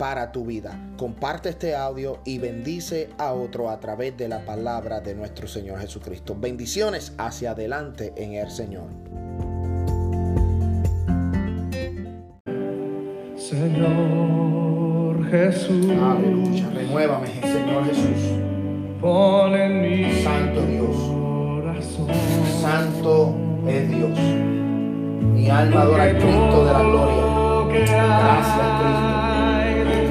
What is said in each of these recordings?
para tu vida. Comparte este audio y bendice a otro a través de la palabra de nuestro Señor Jesucristo. Bendiciones hacia adelante en el Señor. Señor Jesús. Aleluya. Renuévame, Señor Jesús. Pon en mi Santo Dios. corazón. Santo es Dios. Mi alma adora al Cristo de la gloria. Gracias, Cristo.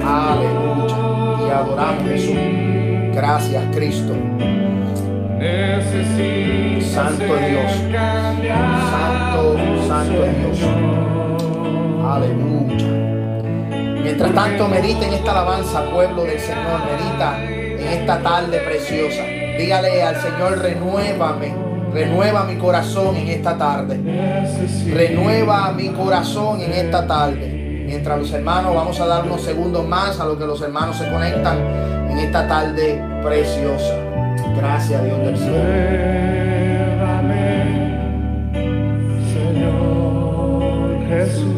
Aleluya. Te adoramos, Jesús. Gracias, Cristo. Santo Dios. Santo, santo Dios. Aleluya. Mientras tanto, medita en esta alabanza, pueblo del Señor. Medita en esta tarde preciosa. Dígale al Señor, renuévame. Renueva mi corazón en esta tarde. Renueva mi corazón en esta tarde. Mientras los hermanos, vamos a dar unos segundos más a lo que los hermanos se conectan en esta tarde preciosa. Gracias, Dios del cielo. Señor Jesús.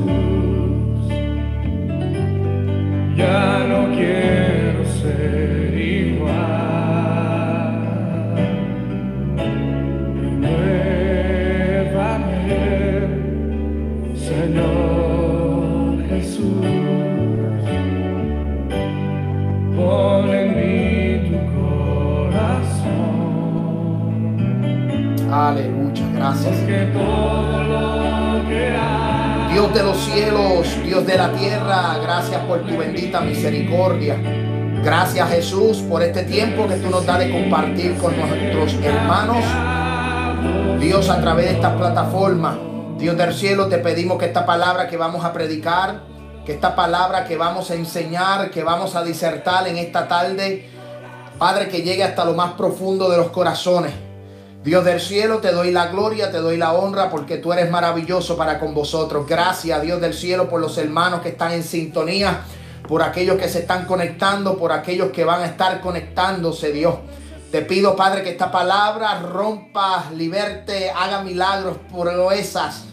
Ya no quiero Aleluya, gracias. Dios de los cielos, Dios de la tierra, gracias por tu bendita misericordia. Gracias Jesús por este tiempo que tú nos das de compartir con nuestros hermanos. Dios a través de esta plataforma. Dios del cielo, te pedimos que esta palabra que vamos a predicar, que esta palabra que vamos a enseñar, que vamos a disertar en esta tarde, Padre, que llegue hasta lo más profundo de los corazones. Dios del cielo, te doy la gloria, te doy la honra porque tú eres maravilloso para con vosotros. Gracias, Dios del cielo, por los hermanos que están en sintonía, por aquellos que se están conectando, por aquellos que van a estar conectándose, Dios. Te pido, Padre, que esta palabra rompa, liberte, haga milagros, proezas,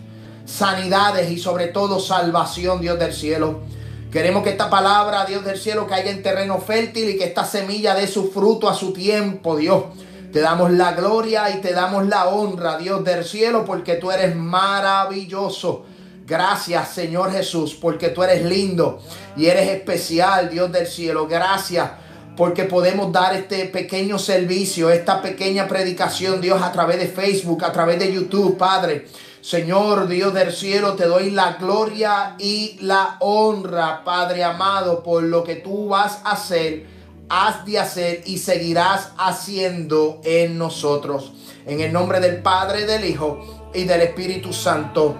sanidades y sobre todo salvación, Dios del cielo. Queremos que esta palabra, Dios del cielo, caiga en terreno fértil y que esta semilla dé su fruto a su tiempo, Dios. Te damos la gloria y te damos la honra, Dios del cielo, porque tú eres maravilloso. Gracias, Señor Jesús, porque tú eres lindo y eres especial, Dios del cielo. Gracias porque podemos dar este pequeño servicio, esta pequeña predicación, Dios, a través de Facebook, a través de YouTube, Padre. Señor Dios del cielo, te doy la gloria y la honra, Padre amado, por lo que tú vas a hacer, has de hacer y seguirás haciendo en nosotros. En el nombre del Padre, del Hijo y del Espíritu Santo.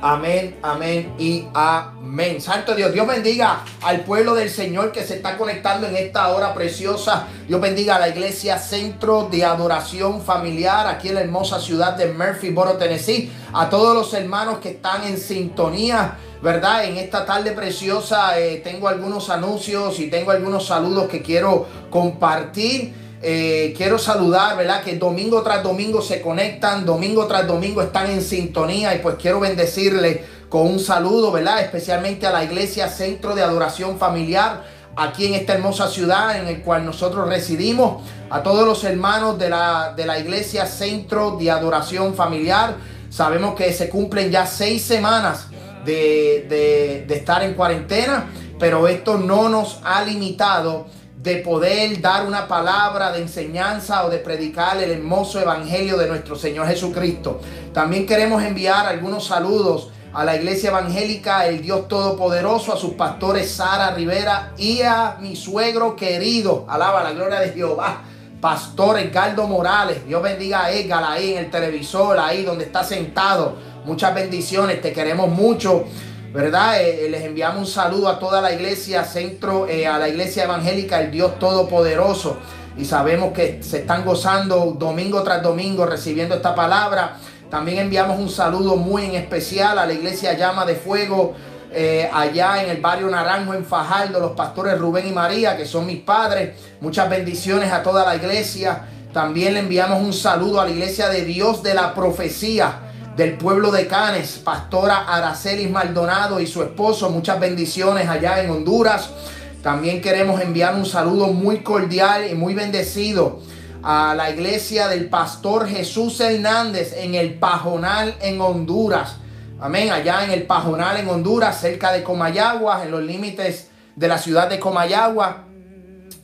Amén, amén y amén. Santo Dios, Dios bendiga al pueblo del Señor que se está conectando en esta hora preciosa. Dios bendiga a la iglesia Centro de Adoración Familiar aquí en la hermosa ciudad de Murphysboro, Tennessee. A todos los hermanos que están en sintonía, ¿verdad? En esta tarde preciosa eh, tengo algunos anuncios y tengo algunos saludos que quiero compartir. Eh, quiero saludar, ¿verdad? Que domingo tras domingo se conectan, domingo tras domingo están en sintonía y pues quiero bendecirle con un saludo, ¿verdad? Especialmente a la iglesia Centro de Adoración Familiar aquí en esta hermosa ciudad en el cual nosotros residimos, a todos los hermanos de la, de la iglesia Centro de Adoración Familiar. Sabemos que se cumplen ya seis semanas de, de, estar en cuarentena, pero esto no nos ha limitado de poder dar una palabra de enseñanza o de predicar el hermoso evangelio de nuestro Señor Jesucristo. También queremos enviar algunos saludos a la iglesia evangélica El Dios Todopoderoso, a sus pastores Sara Rivera y a mi suegro querido, alaba la gloria de Jehová, Pastor Edgardo Morales. Dios bendiga a Edgar ahí en el televisor, ahí donde está sentado. Muchas bendiciones, te queremos mucho. ¿verdad? Eh, eh, les enviamos un saludo a toda la iglesia, centro, eh, a la iglesia evangélica, el Dios Todopoderoso. Y sabemos que se están gozando domingo tras domingo recibiendo esta palabra. También enviamos un saludo muy en especial a la iglesia Llama de Fuego, allá en el barrio Naranjo, en Fajardo, los pastores Rubén y María, que son mis padres. Muchas bendiciones a toda la iglesia. También le enviamos un saludo a la iglesia de Dios de la Profecía del pueblo de Canes, pastora Aracelis Maldonado y su esposo. Muchas bendiciones allá en Honduras. También queremos enviar un saludo muy cordial y muy bendecido a la iglesia del pastor Jesús Hernández en el Pajonal en Honduras. Amén, allá en el Pajonal en Honduras, cerca de Comayagua, en los límites de la ciudad de Comayagua.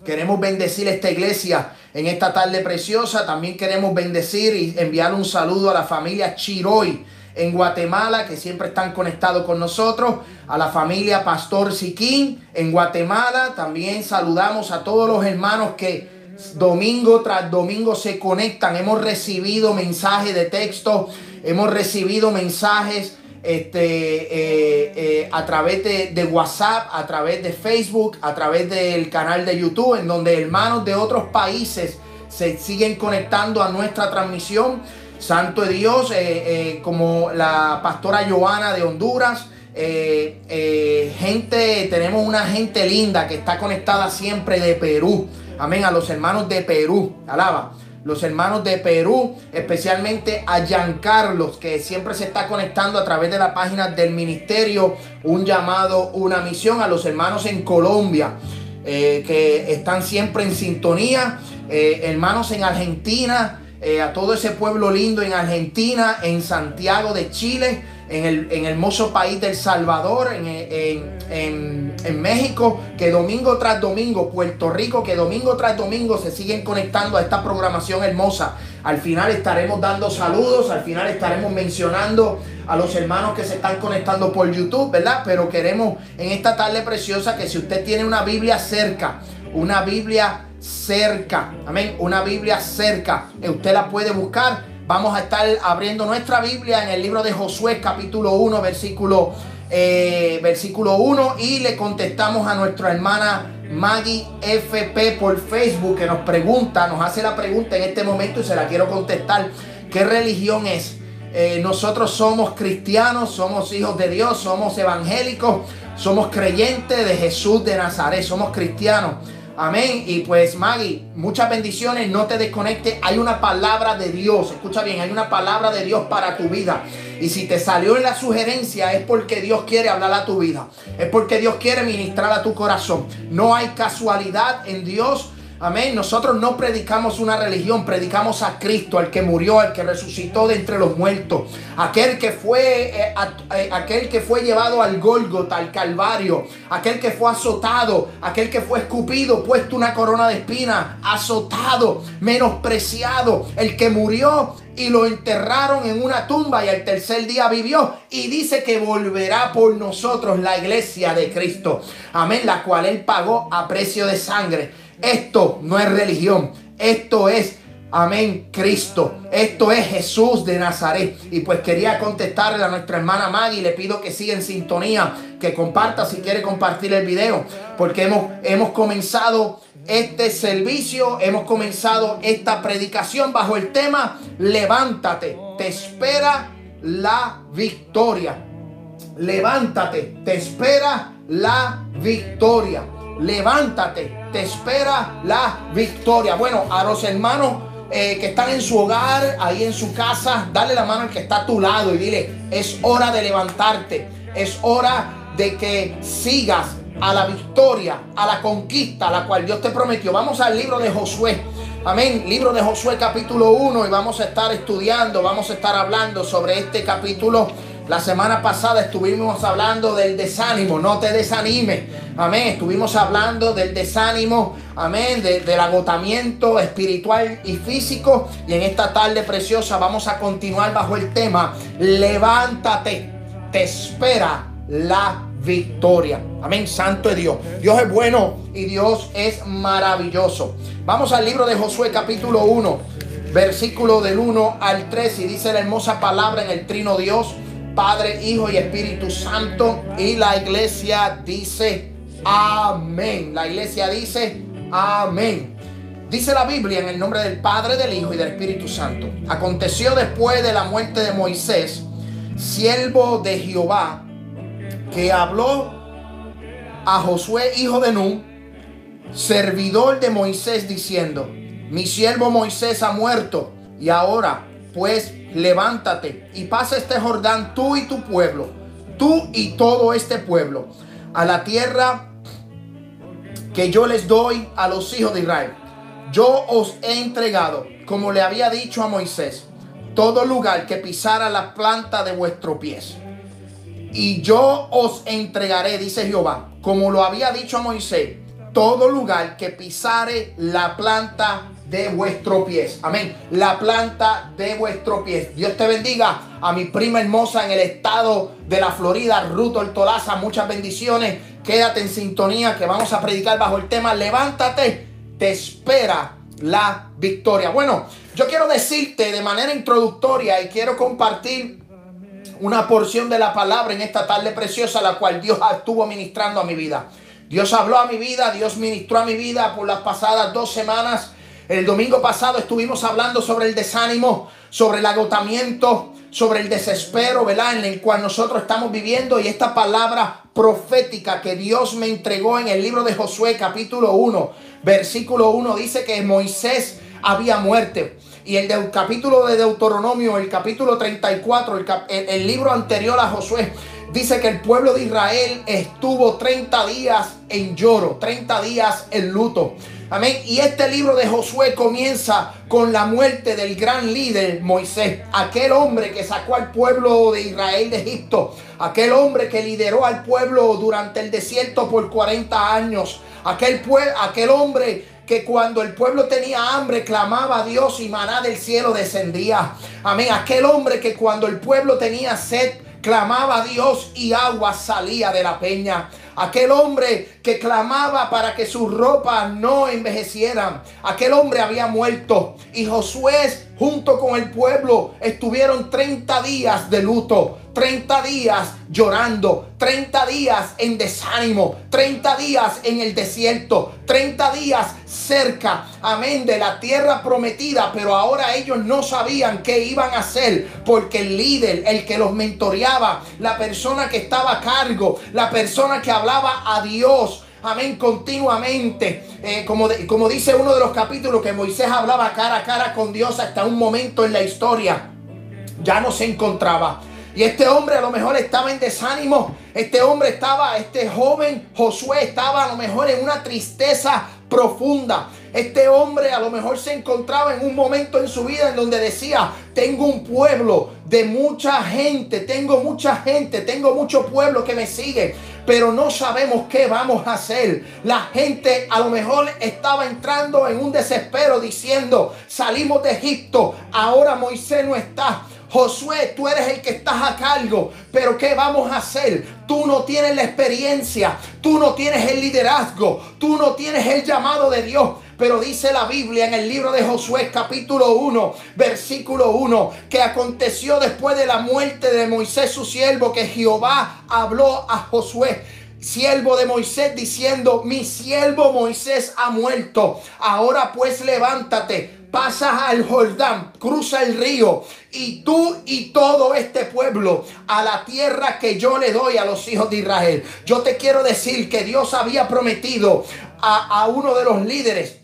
Queremos bendecir esta iglesia en esta tarde preciosa. También queremos bendecir y enviar un saludo a la familia Chiroy en Guatemala, que siempre están conectados con nosotros. A la familia Pastor Siquín en Guatemala. También saludamos a todos los hermanos que domingo tras domingo se conectan. Hemos recibido mensajes de texto, hemos recibido mensajes este, eh, eh, a través de, WhatsApp, a través de Facebook, a través del canal de YouTube, en donde hermanos de otros países se siguen conectando a nuestra transmisión. Santo de Dios, eh, como la pastora Joana de Honduras. gente, tenemos una gente linda que está conectada siempre de Perú. Amén, a los hermanos de Perú. Alaba los hermanos de Perú, especialmente a Giancarlos, que siempre se está conectando a través de la página del ministerio, un llamado, una misión, a los hermanos en Colombia, eh, que están siempre en sintonía, eh, hermanos en Argentina, eh, a todo ese pueblo lindo en Argentina, en Santiago de Chile, en el, en hermoso país del Salvador, en, México, que domingo tras domingo, Puerto Rico, que domingo tras domingo se siguen conectando a esta programación hermosa. Al final estaremos dando saludos, al final estaremos mencionando a los hermanos que se están conectando por YouTube, ¿verdad? Pero queremos en esta tarde preciosa que si usted tiene una Biblia cerca, una Biblia cerca, amén, una Biblia cerca, usted la puede buscar Vamos a estar abriendo nuestra Biblia en el libro de Josué capítulo 1 versículo, eh, versículo 1 y le contestamos a nuestra hermana Maggie FP por Facebook que nos pregunta, nos hace la pregunta en este momento y se la quiero contestar. ¿Qué religión es? Eh, nosotros somos cristianos, somos hijos de Dios, somos evangélicos, somos creyentes de Jesús de Nazaret, somos cristianos. Amén. Y pues Maggie, muchas bendiciones. No te desconectes. Hay una palabra de Dios. Escucha bien, hay una palabra de Dios para tu vida. Y si te salió en la sugerencia es porque Dios quiere hablar a tu vida. Es porque Dios quiere ministrar a tu corazón. No hay casualidad en Dios. Amén. Nosotros no predicamos una religión, predicamos a Cristo, al que murió, al que resucitó de entre los muertos, aquel que fue, eh, eh, aquel que fue llevado al Gólgota, al Calvario, aquel que fue azotado, aquel que fue escupido, puesto una corona de espina, azotado, menospreciado, el que murió y lo enterraron en una tumba y al tercer día vivió y dice que volverá por nosotros la iglesia de Cristo. Amén, la cual él pagó a precio de sangre. Esto no es religión, esto es, amén, Cristo. Esto es Jesús de Nazaret. Y pues quería contestarle a nuestra hermana Maggie, le pido que siga en sintonía, que comparta si quiere compartir el video, porque hemos, hemos comenzado este servicio, hemos comenzado esta predicación bajo el tema, levántate, te espera la victoria. Levántate, te espera la victoria levántate, te espera la victoria. Bueno, a los hermanos eh, que están en su hogar, ahí en su casa, dale la mano al que está a tu lado y dile, es hora de levantarte, es hora de que sigas a la victoria, a la conquista, a la cual Dios te prometió. Vamos al libro de Josué. Amén. Libro de Josué capítulo 1 y vamos a estar estudiando, vamos a estar hablando sobre este capítulo la semana pasada estuvimos hablando del desánimo, no te desanimes. Amén. Estuvimos hablando del desánimo, amén, del agotamiento espiritual y físico. Y en esta tarde preciosa vamos a continuar bajo el tema, levántate, te espera la victoria. Amén, santo es Dios. Dios es bueno y Dios es maravilloso. Vamos al libro de Josué capítulo 1, versículo del 1 al 3 y dice la hermosa palabra en el trino Dios. Padre, Hijo y Espíritu Santo. Y la iglesia dice amén. La iglesia dice amén. Dice la Biblia en el nombre del Padre, del Hijo y del Espíritu Santo. Aconteció después de la muerte de Moisés, siervo de Jehová, que habló a Josué, hijo de Nun, servidor de Moisés, diciendo, mi siervo Moisés ha muerto, y ahora pues levántate y pasa este Jordán tú y tu pueblo, tú y todo este pueblo, a la tierra que yo les doy a los hijos de Israel. Yo os he entregado, como le había dicho a Moisés, todo lugar que pisara la planta de vuestro pies. Y yo os entregaré, dice Jehová, como lo había dicho a Moisés, todo lugar que pisare la planta de vuestro pies. Amén. La planta de vuestro pies. Dios te bendiga a mi prima hermosa en el estado de la Florida, Ruto Tolaza. Muchas bendiciones. Quédate en sintonía que vamos a predicar bajo el tema Levántate, te espera la victoria. Bueno, yo quiero decirte de manera introductoria y quiero compartir una porción de la palabra en esta tarde preciosa, la cual Dios estuvo ministrando a mi vida. Dios habló a mi vida, Dios ministró a mi vida por las pasadas dos semanas. El domingo pasado estuvimos hablando sobre el desánimo, sobre el agotamiento, sobre el desespero, ¿verdad? En el cual nosotros estamos viviendo y esta palabra profética que Dios me entregó en el libro de Josué capítulo 1, versículo 1 dice que Moisés había muerte. Y el capítulo de Deuteronomio, el capítulo 34, el, el libro anterior a Josué, dice que el pueblo de Israel estuvo 30 días en lloro, 30 días en luto. Amén. Y este libro de Josué comienza con la muerte del gran líder Moisés, aquel hombre que sacó al pueblo de Israel de Egipto, aquel hombre que lideró al pueblo durante el desierto por 40 años, aquel, aquel hombre que cuando el pueblo tenía hambre clamaba a Dios y maná del cielo descendía. Amén. Aquel hombre que cuando el pueblo tenía sed clamaba a Dios y agua salía de la peña. Aquel hombre que clamaba para que sus ropas no envejecieran. Aquel hombre había muerto. Y Josué junto con el pueblo estuvieron 30 días de luto. 30 días llorando, 30 días en desánimo, 30 días en el desierto, 30 días cerca, amén, de la tierra prometida, pero ahora ellos no sabían qué iban a hacer, porque el líder, el que los mentoreaba, la persona que estaba a cargo, la persona que hablaba a Dios, amén, continuamente. Eh, como, como dice uno de los capítulos que Moisés hablaba cara a cara con Dios hasta un momento en la historia, ya no se encontraba. Y este hombre a lo mejor estaba en desánimo. Este hombre estaba, este joven Josué estaba a lo mejor en una tristeza profunda. Este hombre a lo mejor se encontraba en un momento en su vida en donde decía, tengo un pueblo de mucha gente, tengo mucha gente, tengo mucho pueblo que me sigue, pero no sabemos qué vamos a hacer. La gente a lo mejor estaba entrando en un desespero diciendo, salimos de Egipto, ahora Moisés no está. Josué, tú eres el que estás a cargo, pero ¿qué vamos a hacer? Tú no tienes la experiencia, tú no tienes el liderazgo, tú no tienes el llamado de Dios. Pero dice la Biblia en el libro de Josué capítulo 1, versículo 1, que aconteció después de la muerte de Moisés su siervo, que Jehová habló a Josué siervo de Moisés, diciendo, mi siervo Moisés ha muerto. Ahora pues levántate, pasas al Jordán, cruza el río y tú y todo este pueblo a la tierra que yo le doy a los hijos de Israel. Yo te quiero decir que Dios había prometido a, a uno de los líderes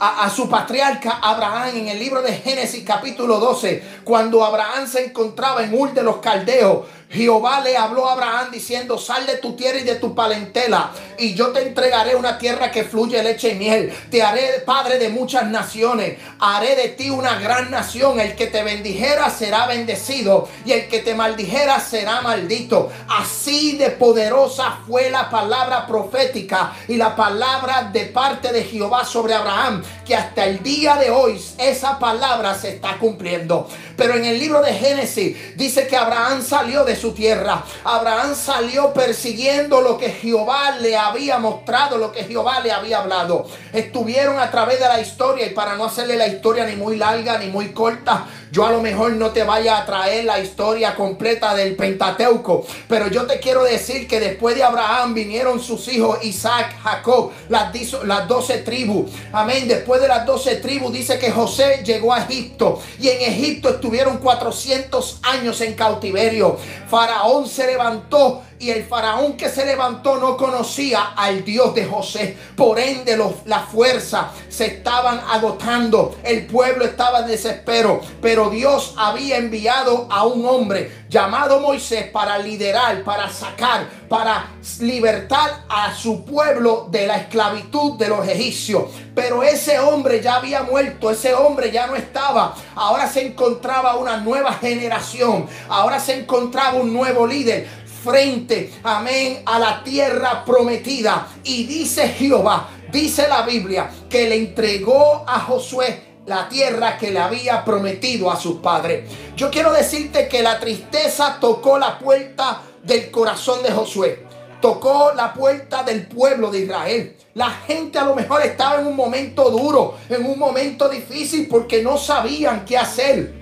a, su patriarca Abraham en el libro de Génesis capítulo 12, cuando Abraham se encontraba en Ur de los Caldeos, Jehová le habló a Abraham diciendo, sal de tu tierra y de tu palentela, y yo te entregaré una tierra que fluye leche y miel. Te haré padre de muchas naciones, haré de ti una gran nación. El que te bendijera será bendecido, y el que te maldijera será maldito. Así de poderosa fue la palabra profética y la palabra de parte de Jehová sobre Abraham, que hasta el día de hoy esa palabra se está cumpliendo. Pero en el libro de Génesis dice que Abraham salió de su tierra. Abraham salió persiguiendo lo que Jehová le había mostrado, lo que Jehová le había hablado. Estuvieron a través de la historia y para no hacerle la historia ni muy larga ni muy corta, Yo a lo mejor no te vaya a traer la historia completa del Pentateuco, pero yo te quiero decir que después de Abraham vinieron sus hijos Isaac, Jacob, las, las 12 tribus. Amén. Después de las doce tribus dice que José llegó a Egipto y en Egipto estuvieron 400 años en cautiverio. Faraón se levantó y el faraón que se levantó no conocía al Dios de José. Por ende, los, la fuerza se estaban agotando. El pueblo estaba en desespero. Pero Dios había enviado a un hombre llamado Moisés para liderar, para sacar, para libertar a su pueblo de la esclavitud de los egipcios. Pero ese hombre ya había muerto, ese hombre ya no estaba. Ahora se encontraba una nueva generación. Ahora se encontraba un nuevo líder frente, amén, a la tierra prometida. Y dice Jehová, dice la Biblia, que le entregó a Josué la tierra que le había prometido a sus padres. Yo quiero decirte que la tristeza tocó la puerta del corazón de Josué. Tocó la puerta del pueblo de Israel. La gente a lo mejor estaba en un momento duro, en un momento difícil porque no sabían qué hacer.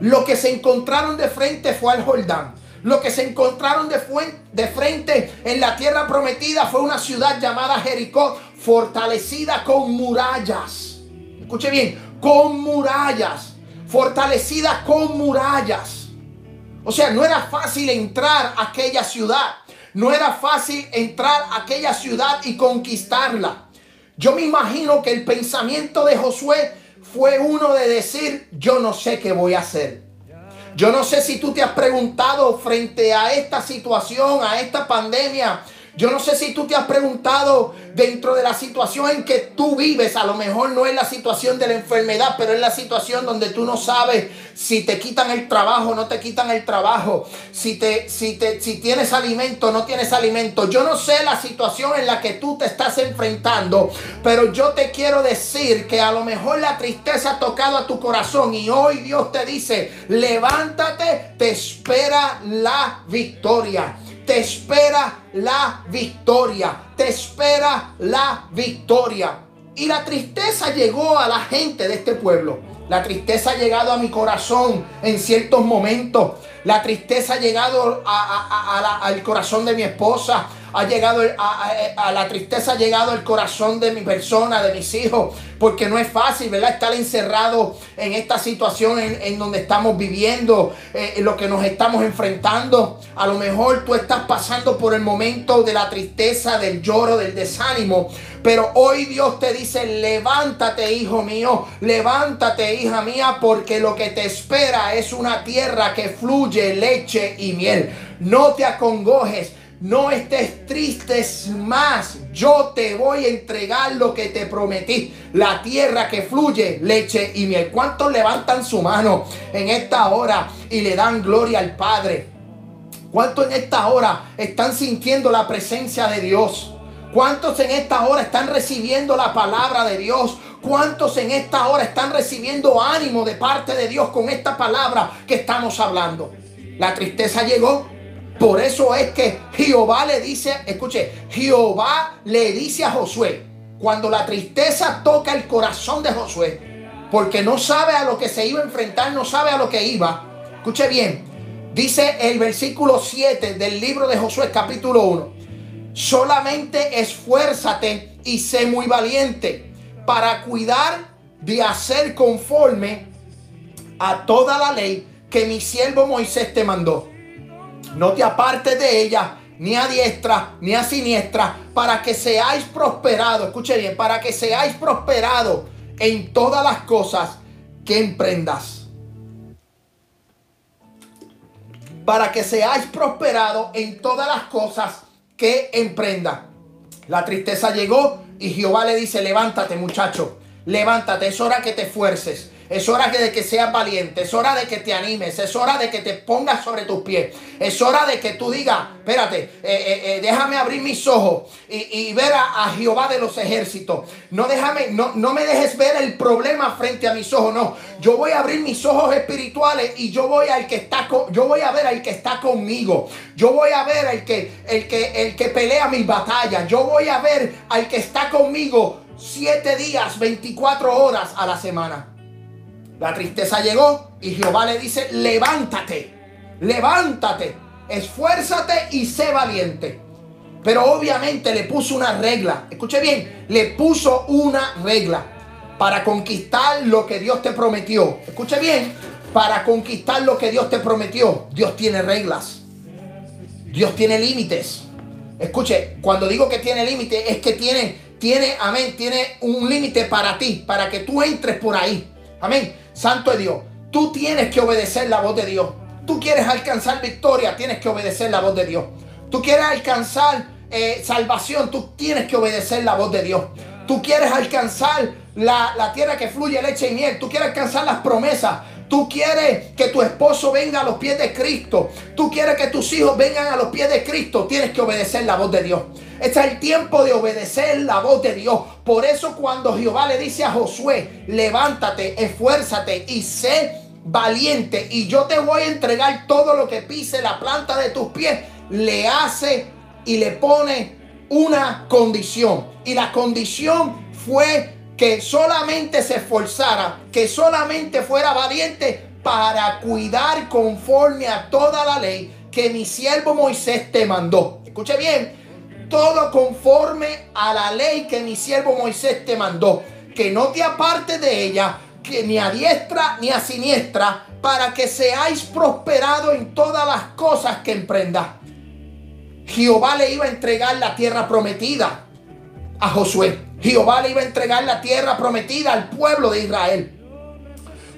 Lo que se encontraron de frente fue al Jordán. Lo que se encontraron de, frente en la tierra prometida fue una ciudad llamada Jericó, fortalecida con murallas. Escuche bien, con murallas. Fortalecida con murallas. O sea, no era fácil entrar a aquella ciudad. No era fácil entrar a aquella ciudad y conquistarla. Yo me imagino que el pensamiento de Josué fue uno de decir, yo no sé qué voy a hacer. Yo no sé si tú te has preguntado frente a esta situación, a esta pandemia, yo no sé si tú te has preguntado dentro de la situación en que tú vives, a lo mejor no es la situación de la enfermedad, pero es la situación donde tú no sabes si te quitan el trabajo no te quitan el trabajo, si, te, si, te, si tienes alimento no tienes alimento. Yo no sé la situación en la que tú te estás enfrentando, pero yo te quiero decir que a lo mejor la tristeza ha tocado a tu corazón y hoy Dios te dice, levántate, te espera la victoria te espera la victoria, te espera la victoria. Y la tristeza llegó a la gente de este pueblo. La tristeza ha llegado a mi corazón en ciertos momentos. La tristeza ha llegado al corazón de mi esposa ha llegado a, la tristeza, ha llegado el corazón de mi persona, de mis hijos, porque no es fácil, ¿verdad? Estar encerrado en esta situación en, donde estamos viviendo, eh, en lo que nos estamos enfrentando. A lo mejor tú estás pasando por el momento de la tristeza, del lloro, del desánimo, pero hoy Dios te dice, levántate, hijo mío, levántate, hija mía, porque lo que te espera es una tierra que fluye leche y miel. No te acongojes no estés tristes más. Yo te voy a entregar lo que te prometí. La tierra que fluye leche y miel. ¿Cuántos levantan su mano en esta hora y le dan gloria al Padre? ¿Cuántos en esta hora están sintiendo la presencia de Dios? ¿Cuántos en esta hora están recibiendo la palabra de Dios? ¿Cuántos en esta hora están recibiendo ánimo de parte de Dios con esta palabra que estamos hablando? La tristeza llegó, por eso es que Jehová le dice, escuche, Jehová le dice a Josué, cuando la tristeza toca el corazón de Josué, porque no sabe a lo que se iba a enfrentar, no sabe a lo que iba. Escuche bien, dice el versículo 7 del libro de Josué capítulo 1, solamente esfuérzate y sé muy valiente para cuidar de hacer conforme a toda la ley que mi siervo Moisés te mandó no te apartes de ella, ni a diestra, ni a siniestra, para que seáis prosperados. Escuche bien, para que seáis prosperados en todas las cosas que emprendas. Para que seáis prosperados en todas las cosas que emprendas. La tristeza llegó y Jehová le dice, levántate muchacho, levántate, es hora que te esfuerces. Es hora de que seas valiente. Es hora de que te animes. Es hora de que te pongas sobre tus pies. Es hora de que tú digas, espérate, eh, eh, eh, déjame abrir mis ojos y, ver a, Jehová de los ejércitos. No, déjame, no, no me dejes ver el problema frente a mis ojos. No, yo voy a abrir mis ojos espirituales y yo voy al que está yo voy a ver al que está conmigo. Yo voy a ver al que, el que, el que pelea mis batallas. Yo voy a ver al que está conmigo siete días, 24 horas a la semana. La tristeza llegó y Jehová le dice, levántate, levántate, esfuérzate y sé valiente. Pero obviamente le puso una regla. Escuche bien, le puso una regla para conquistar lo que Dios te prometió. Escuche bien, para conquistar lo que Dios te prometió, Dios tiene reglas. Dios tiene límites. Escuche, cuando digo que tiene límites, es que tiene, tiene, amén, tiene un límite para ti, para que tú entres por ahí. Amén. Santo es Dios. Tú tienes que obedecer la voz de Dios. Tú quieres alcanzar victoria, tienes que obedecer la voz de Dios. Tú quieres alcanzar eh, salvación, tú tienes que obedecer la voz de Dios. Tú quieres alcanzar la, la tierra que fluye leche y miel. Tú quieres alcanzar las promesas. Tú quieres que tu esposo venga a los pies de Cristo. Tú quieres que tus hijos vengan a los pies de Cristo. Tienes que obedecer la voz de Dios. Este es el tiempo de obedecer la voz de Dios. Por eso cuando Jehová le dice a Josué, levántate, esfuérzate y sé valiente y yo te voy a entregar todo lo que pise la planta de tus pies, le hace y le pone una condición. Y la condición fue que solamente se esforzara, que solamente fuera valiente para cuidar conforme a toda la ley que mi siervo Moisés te mandó. Escuche bien, todo conforme a la ley que mi siervo Moisés te mandó, que no te aparte de ella, que ni a diestra ni a siniestra, para que seáis prosperados en todas las cosas que emprendas. Jehová le iba a entregar la tierra prometida a Josué. Jehová le iba a entregar la tierra prometida al pueblo de Israel.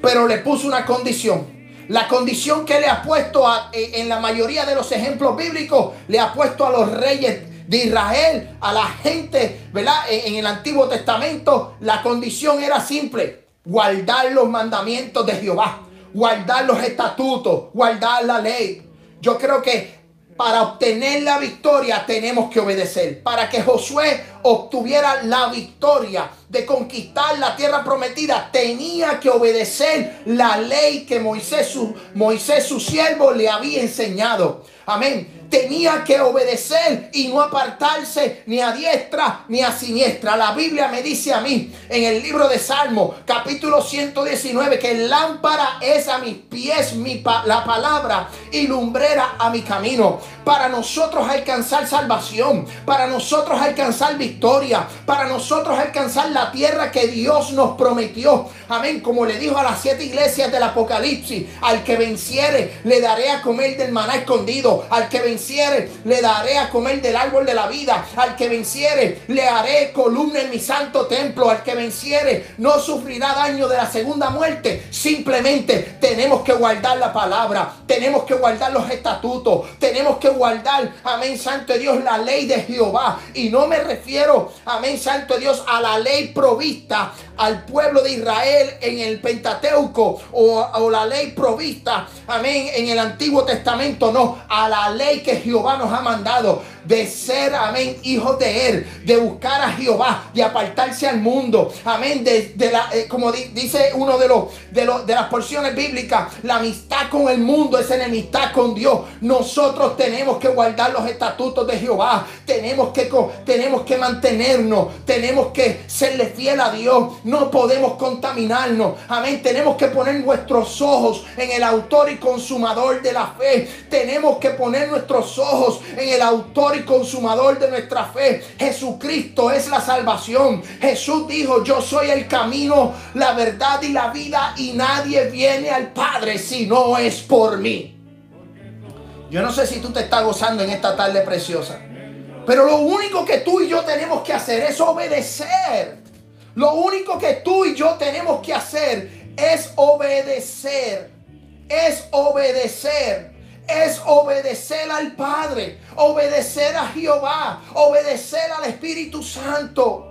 Pero le puso una condición. La condición que le ha puesto eh, en la mayoría de los ejemplos bíblicos, le ha puesto a los reyes de Israel, a la gente, ¿verdad? En, el Antiguo Testamento, la condición era simple, guardar los mandamientos de Jehová, guardar los estatutos, guardar la ley. Yo creo que para obtener la victoria tenemos que obedecer. Para que Josué obtuviera la victoria de conquistar la tierra prometida, tenía que obedecer la ley que Moisés su, Moisés, su siervo, le había enseñado. Amén tenía que obedecer y no apartarse ni a diestra ni a siniestra. La Biblia me dice a mí en el libro de Salmo, capítulo 119, que lámpara es a mis pies mi la palabra y lumbrera a mi camino. Para nosotros alcanzar salvación, para nosotros alcanzar victoria, para nosotros alcanzar la tierra que Dios nos prometió. Amén. Como le dijo a las siete iglesias del Apocalipsis, al que venciere le daré a comer del maná escondido, al que venciere venciere, le daré a comer del árbol de la vida. Al que venciere, le haré columna en mi santo templo. Al que venciere, no sufrirá daño de la segunda muerte. Simplemente tenemos que guardar la palabra. Tenemos que guardar los estatutos. Tenemos que guardar, amén, santo Dios, la ley de Jehová. Y no me refiero, amén, santo Dios, a la ley provista al pueblo de Israel en el Pentateuco o, o la ley provista, amén, en el Antiguo Testamento. No, a la ley que que Jehová nos ha mandado de ser, amén, hijos de Él, de buscar a Jehová, de apartarse al mundo, amén, de, la, eh, como dice uno de los, de los de las porciones bíblicas, la amistad con el mundo es enemistad con Dios. Nosotros tenemos que guardar los estatutos de Jehová, tenemos que, tenemos que mantenernos, tenemos que serle fiel a Dios, no podemos contaminarnos, amén, tenemos que poner nuestros ojos en el autor y consumador de la fe, tenemos que poner nuestros ojos en el autor y consumador de nuestra fe. Jesucristo es la salvación. Jesús dijo, yo soy el camino, la verdad y la vida y nadie viene al Padre si no es por mí. Yo no sé si tú te estás gozando en esta tarde preciosa. Pero lo único que tú y yo tenemos que hacer es obedecer. Lo único que tú y yo tenemos que hacer es obedecer. Es obedecer es obedecer al Padre, obedecer a Jehová, obedecer al Espíritu Santo.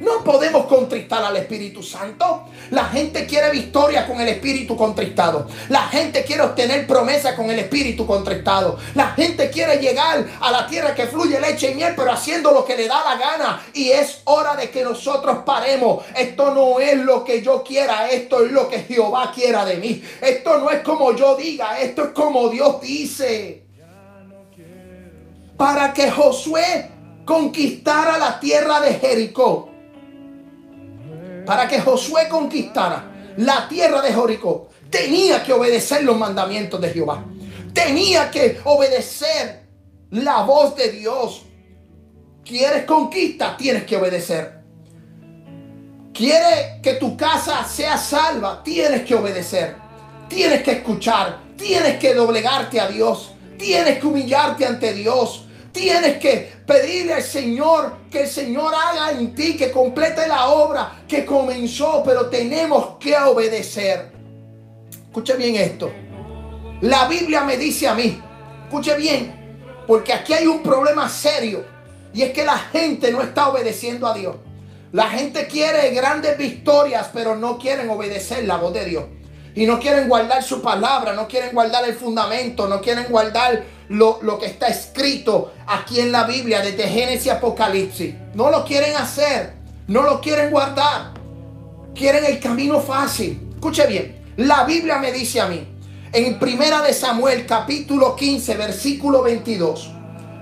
No podemos contristar al Espíritu Santo. La gente quiere victoria con el Espíritu contristado. La gente quiere obtener promesa con el Espíritu contristado. La gente quiere llegar a la tierra que fluye leche y miel, pero haciendo lo que le da la gana. Y es hora de que nosotros paremos. Esto no es lo que yo quiera, esto es lo que Jehová quiera de mí. Esto no es como yo diga, esto es como Dios dice. Para que Josué conquistara la tierra de Jericó para que Josué conquistara la tierra de Jericó tenía que obedecer los mandamientos de Jehová. Tenía que obedecer la voz de Dios. ¿Quieres conquista? Tienes que obedecer. ¿Quieres que tu casa sea salva? Tienes que obedecer. Tienes que escuchar. Tienes que doblegarte a Dios. Tienes que humillarte ante Dios. Tienes que pedirle al Señor que el Señor haga en ti, que complete la obra que comenzó, pero tenemos que obedecer. Escuche bien esto. La Biblia me dice a mí, escuche bien, porque aquí hay un problema serio y es que la gente no está obedeciendo a Dios. La gente quiere grandes victorias, pero no quieren obedecer la voz de Dios. Y no quieren guardar su palabra, no quieren guardar el fundamento, no quieren guardar lo, lo que está escrito aquí en la Biblia, desde Génesis y Apocalipsis. No lo quieren hacer, no lo quieren guardar. Quieren el camino fácil. Escuche bien, la Biblia me dice a mí, en Primera de Samuel, capítulo 15, versículo 22.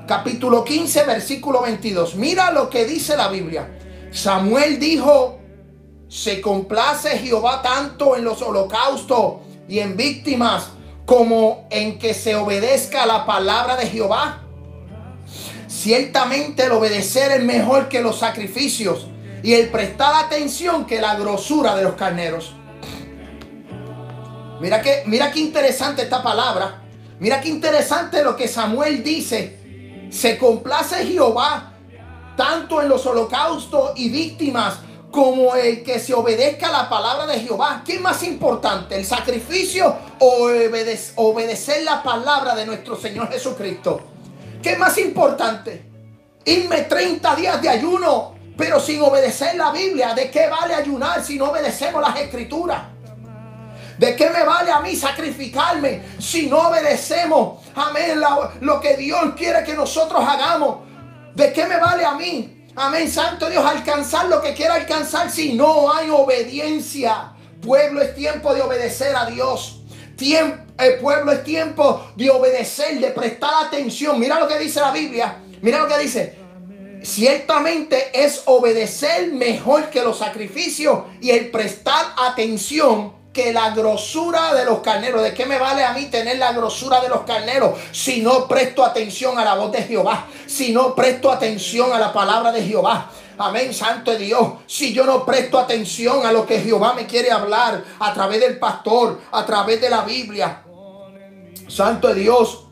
Capítulo 15, versículo 22. Mira lo que dice la Biblia. Samuel dijo, se complace Jehová tanto en los holocaustos y en víctimas como en que se obedezca la palabra de Jehová. Ciertamente el obedecer es mejor que los sacrificios y el prestar atención que la grosura de los carneros. Mira que, mira qué interesante esta palabra. Mira qué interesante lo que Samuel dice. Se complace Jehová tanto en los holocaustos y víctimas como el que se obedezca a la palabra de Jehová. ¿Qué es más importante? ¿El sacrificio o obedecer la palabra de nuestro Señor Jesucristo? ¿Qué es más importante? Irme 30 días de ayuno, pero sin obedecer la Biblia. ¿De qué vale ayunar si no obedecemos las escrituras? ¿De qué me vale a mí sacrificarme si no obedecemos, amén, lo, que Dios quiere que nosotros hagamos? ¿De qué me vale a mí, amén, Santo Dios, alcanzar lo que quiera alcanzar si no hay obediencia? Pueblo, es tiempo de obedecer a Dios. el pueblo es tiempo de obedecer, de prestar atención. Mira lo que dice la Biblia. Mira lo que dice. Ciertamente es obedecer mejor que los sacrificios y el prestar atención que la grosura de los carneros. ¿De qué me vale a mí tener la grosura de los carneros si no presto atención a la voz de Jehová? Si no presto atención a la palabra de Jehová. Amén, Santo de Dios. Si yo no presto atención a lo que Jehová me quiere hablar a través del pastor, a través de la Biblia. Santo de Dios,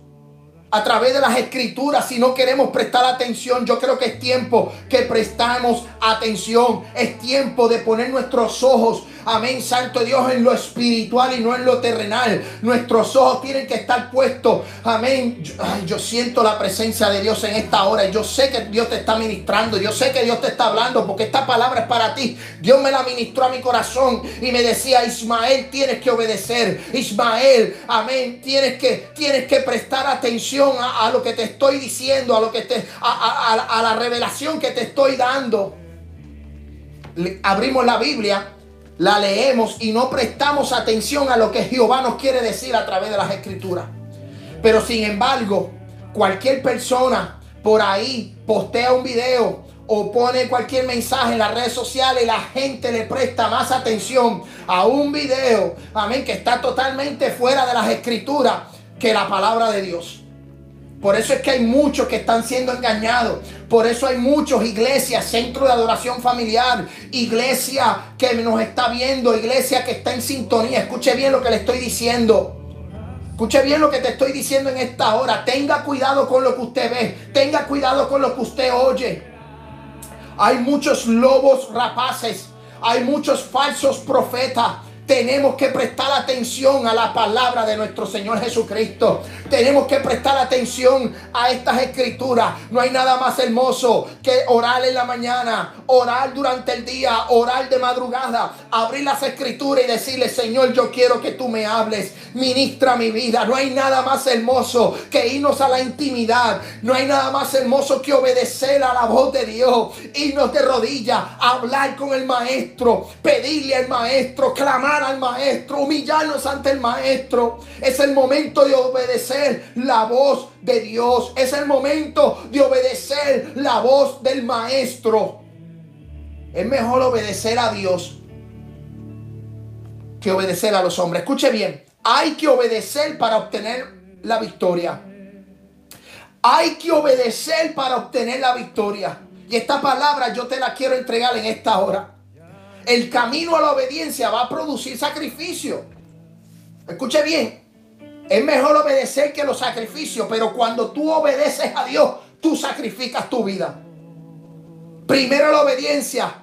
a través de las escrituras, si no queremos prestar atención, yo creo que es tiempo que prestamos atención. Es tiempo de poner nuestros ojos Amén, Santo Dios, en lo espiritual y no en lo terrenal. Nuestros ojos tienen que estar puestos. Amén. Yo, siento la presencia de Dios en esta hora. Yo sé que Dios te está ministrando. Yo sé que Dios te está hablando porque esta palabra es para ti. Dios me la ministró a mi corazón y me decía, Ismael, tienes que obedecer. Ismael, amén, tienes que, tienes que prestar atención a, lo que te estoy diciendo, a lo que te, a, a la revelación que te estoy dando. Abrimos la Biblia la leemos y no prestamos atención a lo que Jehová nos quiere decir a través de las escrituras. Pero sin embargo, cualquier persona por ahí postea un video o pone cualquier mensaje en las redes sociales la gente le presta más atención a un video, amén, que está totalmente fuera de las escrituras que la palabra de Dios. Por eso es que hay muchos que están siendo engañados. Por eso hay muchos iglesias, centro de adoración familiar, iglesia que nos está viendo, iglesia que está en sintonía. Escuche bien lo que le estoy diciendo. Escuche bien lo que te estoy diciendo en esta hora. Tenga cuidado con lo que usted ve. Tenga cuidado con lo que usted oye. Hay muchos lobos rapaces. Hay muchos falsos profetas tenemos que prestar atención a la palabra de nuestro Señor Jesucristo. Tenemos que prestar atención a estas escrituras. No hay nada más hermoso que orar en la mañana, orar durante el día, orar de madrugada, abrir las escrituras y decirle, Señor, yo quiero que tú me hables, ministra mi vida. No hay nada más hermoso que irnos a la intimidad. No hay nada más hermoso que obedecer a la voz de Dios, irnos de rodillas, hablar con el maestro, pedirle al maestro, clamar al maestro, humillarnos ante el maestro. Es el momento de obedecer la voz de Dios. Es el momento de obedecer la voz del maestro. Es mejor obedecer a Dios que obedecer a los hombres. Escuche bien, hay que obedecer para obtener la victoria. Hay que obedecer para obtener la victoria. Y esta palabra yo te la quiero entregar en esta hora. El camino a la obediencia va a producir sacrificio. Escuche bien, es mejor obedecer que los sacrificios, pero cuando tú obedeces a Dios, tú sacrificas tu vida. Primero la obediencia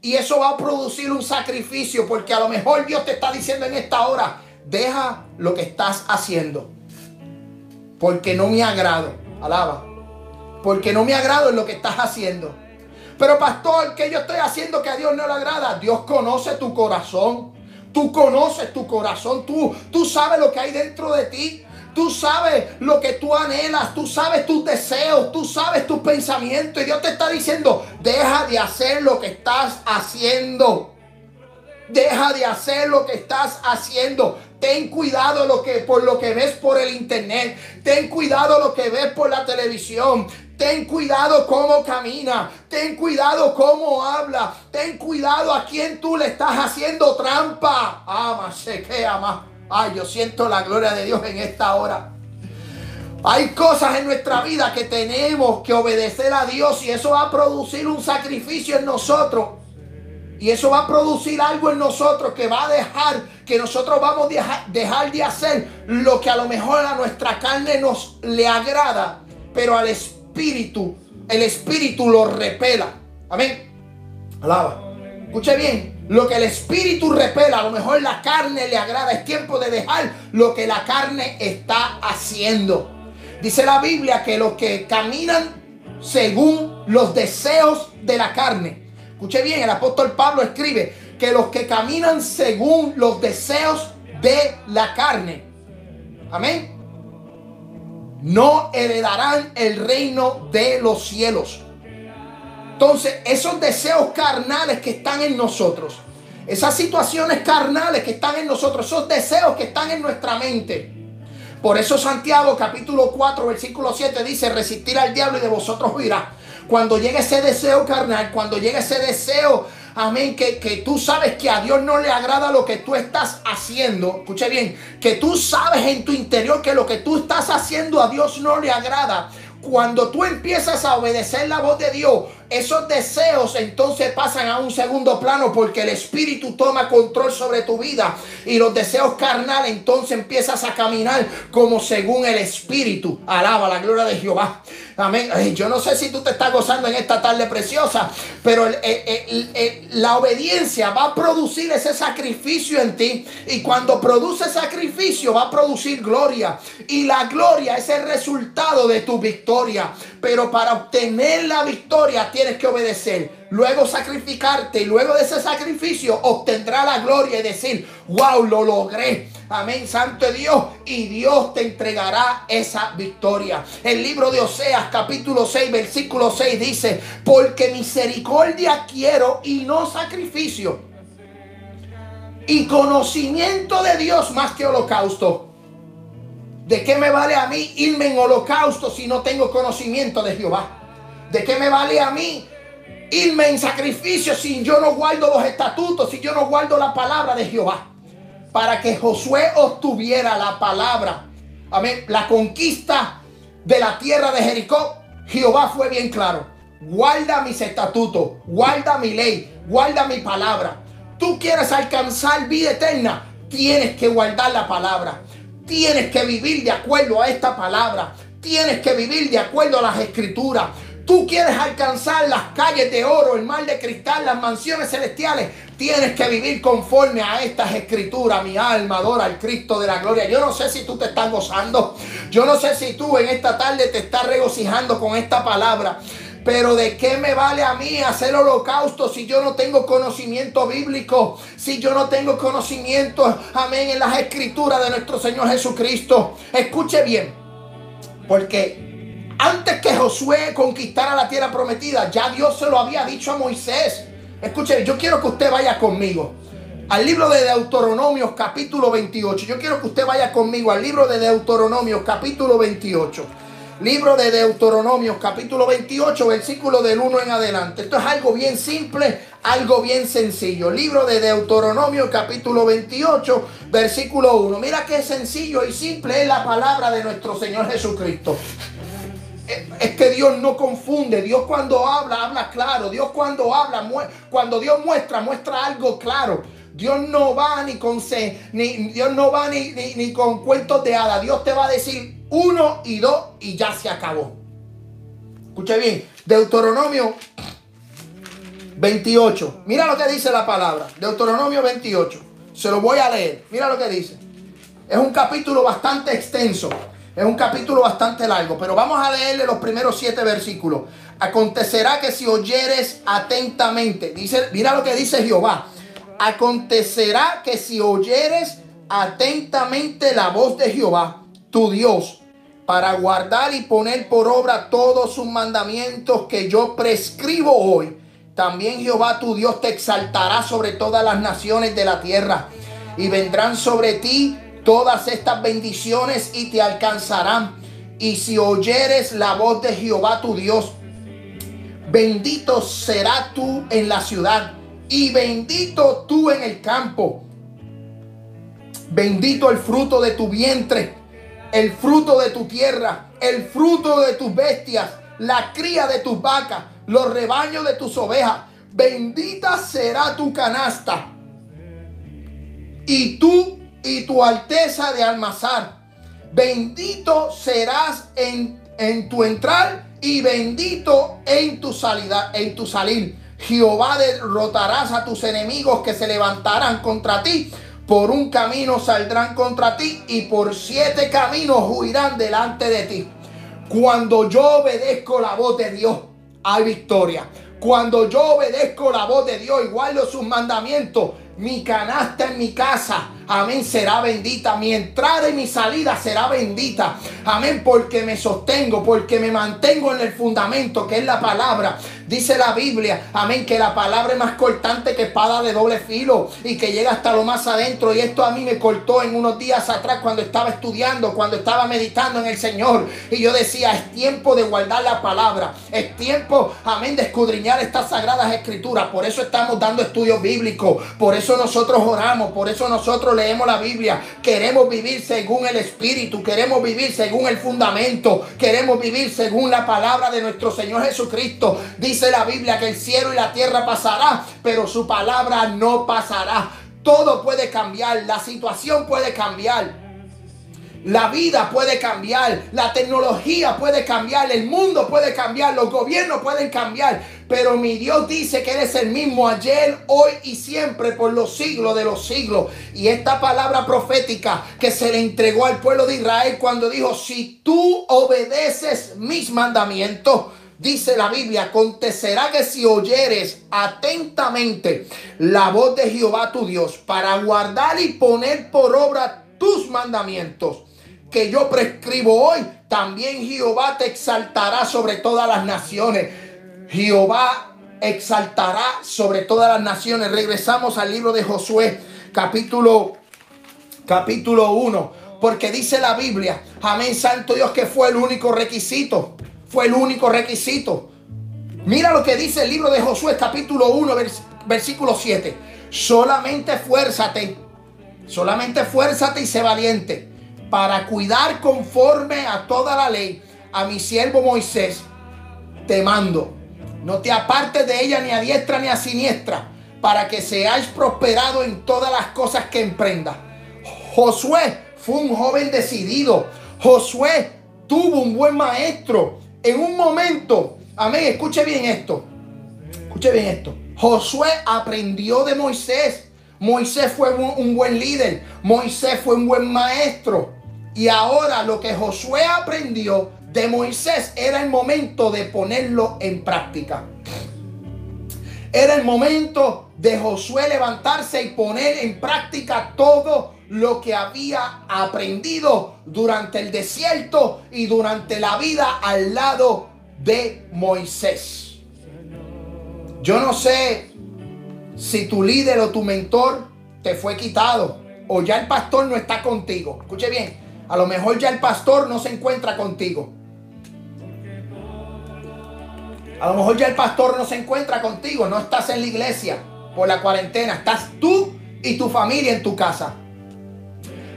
y eso va a producir un sacrificio porque a lo mejor Dios te está diciendo en esta hora, deja lo que estás haciendo. Porque no me agrado. Alaba. Porque no me agrado en lo que estás haciendo. Pero pastor, ¿qué yo estoy haciendo que a Dios no le agrada? Dios conoce tu corazón. Tú conoces tu corazón. Tú, tú sabes lo que hay dentro de ti. Tú sabes lo que tú anhelas, tú sabes tus deseos, tú sabes tus pensamientos. Y Dios te está diciendo, deja de hacer lo que estás haciendo. Deja de hacer lo que estás haciendo. Ten cuidado lo que, por lo que ves por el internet. Ten cuidado lo que ves por la televisión. Ten cuidado cómo camina. Ten cuidado cómo habla. Ten cuidado a quien tú le estás haciendo trampa. Ama, se ama. Ay, yo siento la gloria de Dios en esta hora. Hay cosas en nuestra vida que tenemos que obedecer a Dios y eso va a producir un sacrificio en nosotros. Y eso va a producir algo en nosotros que va a dejar que nosotros vamos a dejar, de hacer lo que a lo mejor a nuestra carne nos le agrada, pero al espíritu, el espíritu lo repela. Amén. Alaba. Escuche bien, lo que el espíritu repela, a lo mejor la carne le agrada. Es tiempo de dejar lo que la carne está haciendo. Dice la Biblia que los que caminan según los deseos de la carne. Escuche bien, el apóstol Pablo escribe que los que caminan según los deseos de la carne. Amén. No heredarán el reino de los cielos. Entonces, esos deseos carnales que están en nosotros, esas situaciones carnales que están en nosotros, esos deseos que están en nuestra mente. Por eso Santiago capítulo 4 versículo 7 dice, resistir al diablo y de vosotros huirá. Cuando llegue ese deseo carnal, cuando llegue ese deseo, amén, que, que tú sabes que a Dios no le agrada lo que tú estás haciendo, escuche bien, que tú sabes en tu interior que lo que tú estás haciendo a Dios no le agrada. Cuando tú empiezas a obedecer la voz de Dios, esos deseos entonces pasan a un segundo plano porque el Espíritu toma control sobre tu vida y los deseos carnales entonces empiezas a caminar como según el Espíritu. Alaba la gloria de Jehová. Amén. Yo no sé si tú te estás gozando en esta tarde preciosa, pero la obediencia va a producir ese sacrificio en ti y cuando produce sacrificio va a producir gloria y la gloria es el resultado de tu victoria. Pero para obtener la victoria tienes que obedecer. Luego sacrificarte y luego de ese sacrificio obtendrá la gloria y decir, wow, lo logré. Amén, Santo Dios. Y Dios te entregará esa victoria. El libro de Oseas capítulo 6 versículo 6 dice, porque misericordia quiero y no sacrificio. Y conocimiento de Dios más que holocausto. ¿De qué me vale a mí irme en holocausto si no tengo conocimiento de Jehová? ¿De qué me vale a mí irme en sacrificio si yo no guardo los estatutos, si yo no guardo la palabra de Jehová? Para que Josué obtuviera la palabra, amén, la conquista de la tierra de Jericó, Jehová fue bien claro. Guarda mis estatutos, guarda mi ley, guarda mi palabra. Tú quieres alcanzar vida eterna, tienes que guardar la palabra. Tienes que vivir de acuerdo a esta palabra. Tienes que vivir de acuerdo a las escrituras. Tú quieres alcanzar las calles de oro, el mar de cristal, las mansiones celestiales. Tienes que vivir conforme a estas escrituras. Mi alma adora al Cristo de la gloria. Yo no sé si tú te estás gozando. Yo no sé si tú en esta tarde te estás regocijando con esta palabra. Pero de qué me vale a mí hacer holocausto si yo no tengo conocimiento bíblico, si yo no tengo conocimiento, amén, en las escrituras de nuestro Señor Jesucristo. Escuche bien, porque antes que Josué conquistara la tierra prometida, ya Dios se lo había dicho a Moisés. Escuche, yo quiero que usted vaya conmigo al libro de Deuteronomios capítulo 28. Yo quiero que usted vaya conmigo al libro de Deuteronomios capítulo 28. Libro de Deuteronomio, capítulo 28, versículo del 1 en adelante. Esto es algo bien simple, algo bien sencillo. Libro de Deuteronomio capítulo 28, versículo 1. Mira qué sencillo y simple es la palabra de nuestro Señor Jesucristo. Es que Dios no confunde. Dios cuando habla, habla claro. Dios cuando habla, cuando Dios muestra, muestra algo claro. Dios no va ni con ni Dios no va ni, ni con cuentos de hadas. Dios te va a decir uno y dos y ya se acabó. Escuche bien. Deuteronomio 28. Mira lo que dice la palabra. Deuteronomio 28. Se lo voy a leer. Mira lo que dice. Es un capítulo bastante extenso. Es un capítulo bastante largo. Pero vamos a leerle los primeros siete versículos. Acontecerá que si oyeres atentamente. Dice, mira lo que dice Jehová. Acontecerá que si oyeres atentamente la voz de Jehová, tu Dios, para guardar y poner por obra todos sus mandamientos que yo prescribo hoy también Jehová tu Dios te exaltará sobre todas las naciones de la tierra. Y vendrán sobre ti todas estas bendiciones y te alcanzarán. Y si oyeres la voz de Jehová tu Dios, bendito será tú en la ciudad y bendito tú en el campo. Bendito el fruto de tu vientre, el fruto de tu tierra, el fruto de tus bestias, la cría de tus vacas los rebaños de tus ovejas. Bendita será tu canasta. Y tú y tu alteza de almazar. Bendito serás en, en tu entrar y bendito en tu salida, en tu salir. Jehová derrotarás a tus enemigos que se levantarán contra ti. Por un camino saldrán contra ti y por siete caminos huirán delante de ti. Cuando yo obedezco la voz de Dios, hay victoria. Cuando yo obedezco la voz de Dios y guardo sus mandamientos, mi canasta en mi casa amén, será bendita. Mi entrada y mi salida será bendita. Amén, porque me sostengo, porque me mantengo en el fundamento que es la palabra. Dice la Biblia, amén, que la palabra es más cortante que espada de doble filo y que llega hasta lo más adentro. Y esto a mí me cortó en unos días atrás cuando estaba estudiando, cuando estaba meditando en el Señor. Y yo decía, es tiempo de guardar la palabra. Es tiempo, amén, de escudriñar estas sagradas escrituras. Por eso estamos dando estudios bíblicos. Por eso nosotros oramos. Por eso nosotros leemos la Biblia, queremos vivir según el Espíritu, queremos vivir según el fundamento, queremos vivir según la palabra de nuestro Señor Jesucristo. Dice la Biblia que el cielo y la tierra pasará, pero su palabra no pasará. Todo puede cambiar, la situación puede cambiar. La vida puede cambiar, la tecnología puede cambiar, el mundo puede cambiar, los gobiernos pueden cambiar, pero mi Dios dice que Él es el mismo ayer, hoy y siempre por los siglos de los siglos. Y esta palabra profética que se le entregó al pueblo de Israel cuando dijo, si tú obedeces mis mandamientos, Dice la Biblia, acontecerá que si oyeres atentamente la voz de Jehová tu Dios para guardar y poner por obra tus mandamientos, que yo prescribo hoy, también Jehová te exaltará sobre todas las naciones. Jehová exaltará sobre todas las naciones. Regresamos al libro de Josué, capítulo capítulo 1, porque dice la Biblia, amén, santo Dios, que fue el único requisito, fue el único requisito. Mira lo que dice el libro de Josué, capítulo 1, versículo 7. Solamente fuérzate, solamente fuérzate y sé valiente para cuidar conforme a toda la ley a mi siervo Moisés, te mando. No te apartes de ella ni a diestra ni a siniestra, para que seáis prosperados en todas las cosas que emprendas. Josué fue un joven decidido. Josué tuvo un buen maestro. En un momento, amén, escuche bien esto. Escuche bien esto. Josué aprendió de Moisés. Moisés fue un buen líder. Moisés fue un buen maestro. Y ahora lo que Josué aprendió de Moisés era el momento de ponerlo en práctica. Era el momento de Josué levantarse y poner en práctica todo lo que había aprendido durante el desierto y durante la vida al lado de Moisés. Yo no sé si tu líder o tu mentor te fue quitado o ya el pastor no está contigo. Escuche bien, a lo mejor ya el pastor no se encuentra contigo. A lo mejor ya el pastor no se encuentra contigo, no estás en la iglesia por la cuarentena, estás tú y tu familia en tu casa.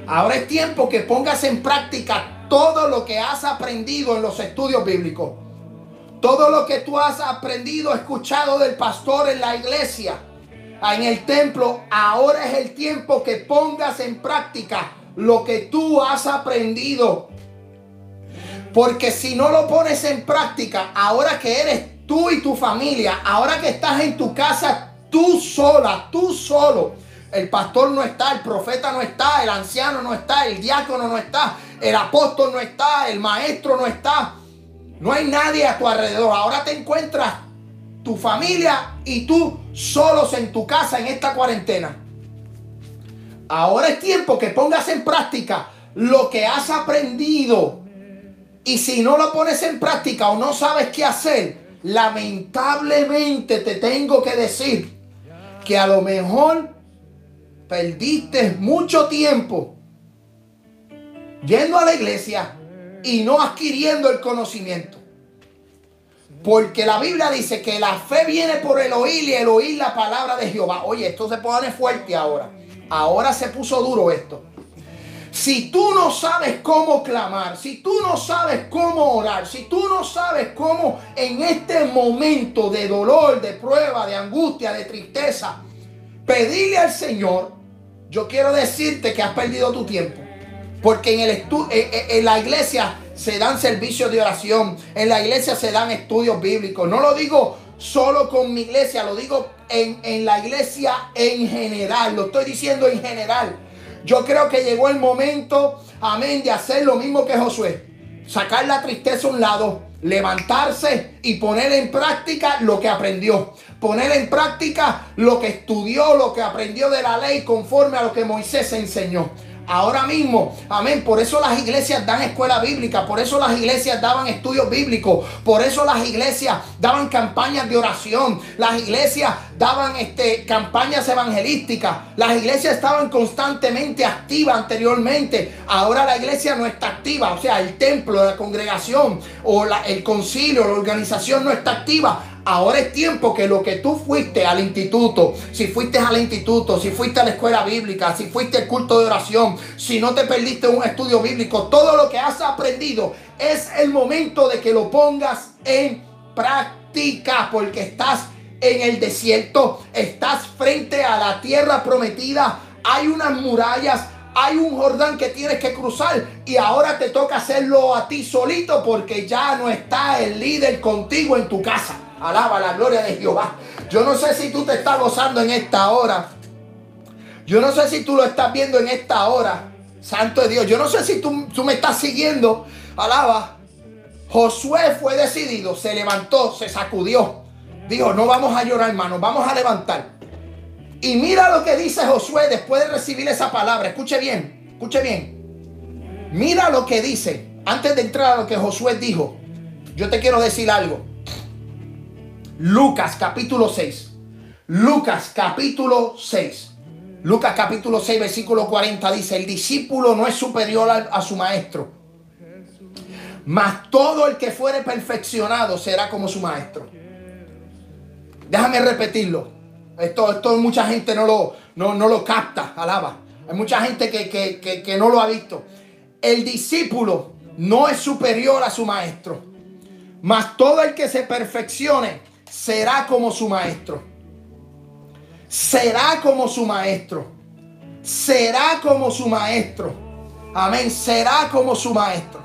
Ahora es tiempo que pongas en práctica todo lo que has aprendido en los estudios bíblicos. Todo lo que tú has aprendido, escuchado del pastor en la iglesia, en el templo, ahora es el tiempo que pongas en práctica lo que tú has aprendido. Porque si no lo pones en práctica, ahora que eres tú y tu familia, ahora que estás en tu casa, tú sola, tú solo. El pastor no está, el profeta no está, el anciano no está, el diácono no está, el apóstol no está, el maestro no está. No hay nadie a tu alrededor. Ahora te encuentras tu familia y tú solos en tu casa en esta cuarentena. Ahora es tiempo que pongas en práctica lo que has aprendido. Y si no lo pones en práctica o no sabes qué hacer, lamentablemente te tengo que decir que a lo mejor perdiste mucho tiempo yendo a la iglesia y no adquiriendo el conocimiento. Porque la Biblia dice que la fe viene por el oír y el oír la palabra de Jehová. Oye, esto se pone fuerte ahora. Ahora se puso duro esto. Si tú no sabes cómo clamar, si tú no sabes cómo orar, si tú no sabes cómo en este momento de dolor, de prueba, de angustia, de tristeza, pedirle al Señor, yo quiero decirte que has perdido tu tiempo. Porque en, el en la iglesia se dan servicios de oración, en la iglesia se dan estudios bíblicos. No lo digo solo con mi iglesia, lo digo en, en la iglesia en general, lo estoy diciendo en general. Yo creo que llegó el momento, amén, de hacer lo mismo que Josué. Sacar la tristeza a un lado, levantarse y poner en práctica lo que aprendió. Poner en práctica lo que estudió, lo que aprendió de la ley conforme a lo que Moisés enseñó. Ahora mismo, amén. Por eso las iglesias dan escuela bíblica, por eso las iglesias daban estudios bíblicos, por eso las iglesias daban campañas de oración, las iglesias daban este, campañas evangelísticas, las iglesias estaban constantemente activas anteriormente. Ahora la iglesia no está activa, o sea, el templo, la congregación o el concilio, la organización no está activa. Ahora es tiempo que lo que tú fuiste al instituto, si fuiste al instituto, si fuiste a la escuela bíblica, si fuiste al culto de oración, si no te perdiste un estudio bíblico, todo lo que has aprendido es el momento de que lo pongas en práctica porque estás en el desierto, estás frente a la tierra prometida, hay unas murallas, hay un Jordán que tienes que cruzar y ahora te toca hacerlo a ti solito porque ya no está el líder contigo en tu casa. Alaba la gloria de Jehová. Yo no sé si tú te estás gozando en esta hora. Yo no sé si tú lo estás viendo en esta hora. Santo de Dios. Yo no sé si tú, tú me estás siguiendo. Alaba. Josué fue decidido. Se levantó, se sacudió. Dijo, no vamos a llorar, hermano. Vamos a levantar. Y mira lo que dice Josué después de recibir esa palabra. Escuche bien. Escuche bien. Mira lo que dice. Antes de entrar a lo que Josué dijo. Yo te quiero decir algo. Lucas capítulo 6. Lucas capítulo 6. Lucas capítulo 6 versículo 40 dice, el discípulo no es superior a, su maestro, mas todo el que fuere perfeccionado será como su maestro. Déjame repetirlo. Esto, esto mucha gente no lo, no, lo capta, alaba. Hay mucha gente que, que, que no lo ha visto. El discípulo no es superior a su maestro, mas todo el que se perfeccione será como su maestro. Será como su maestro. Será como su maestro. Amén. Será como su maestro.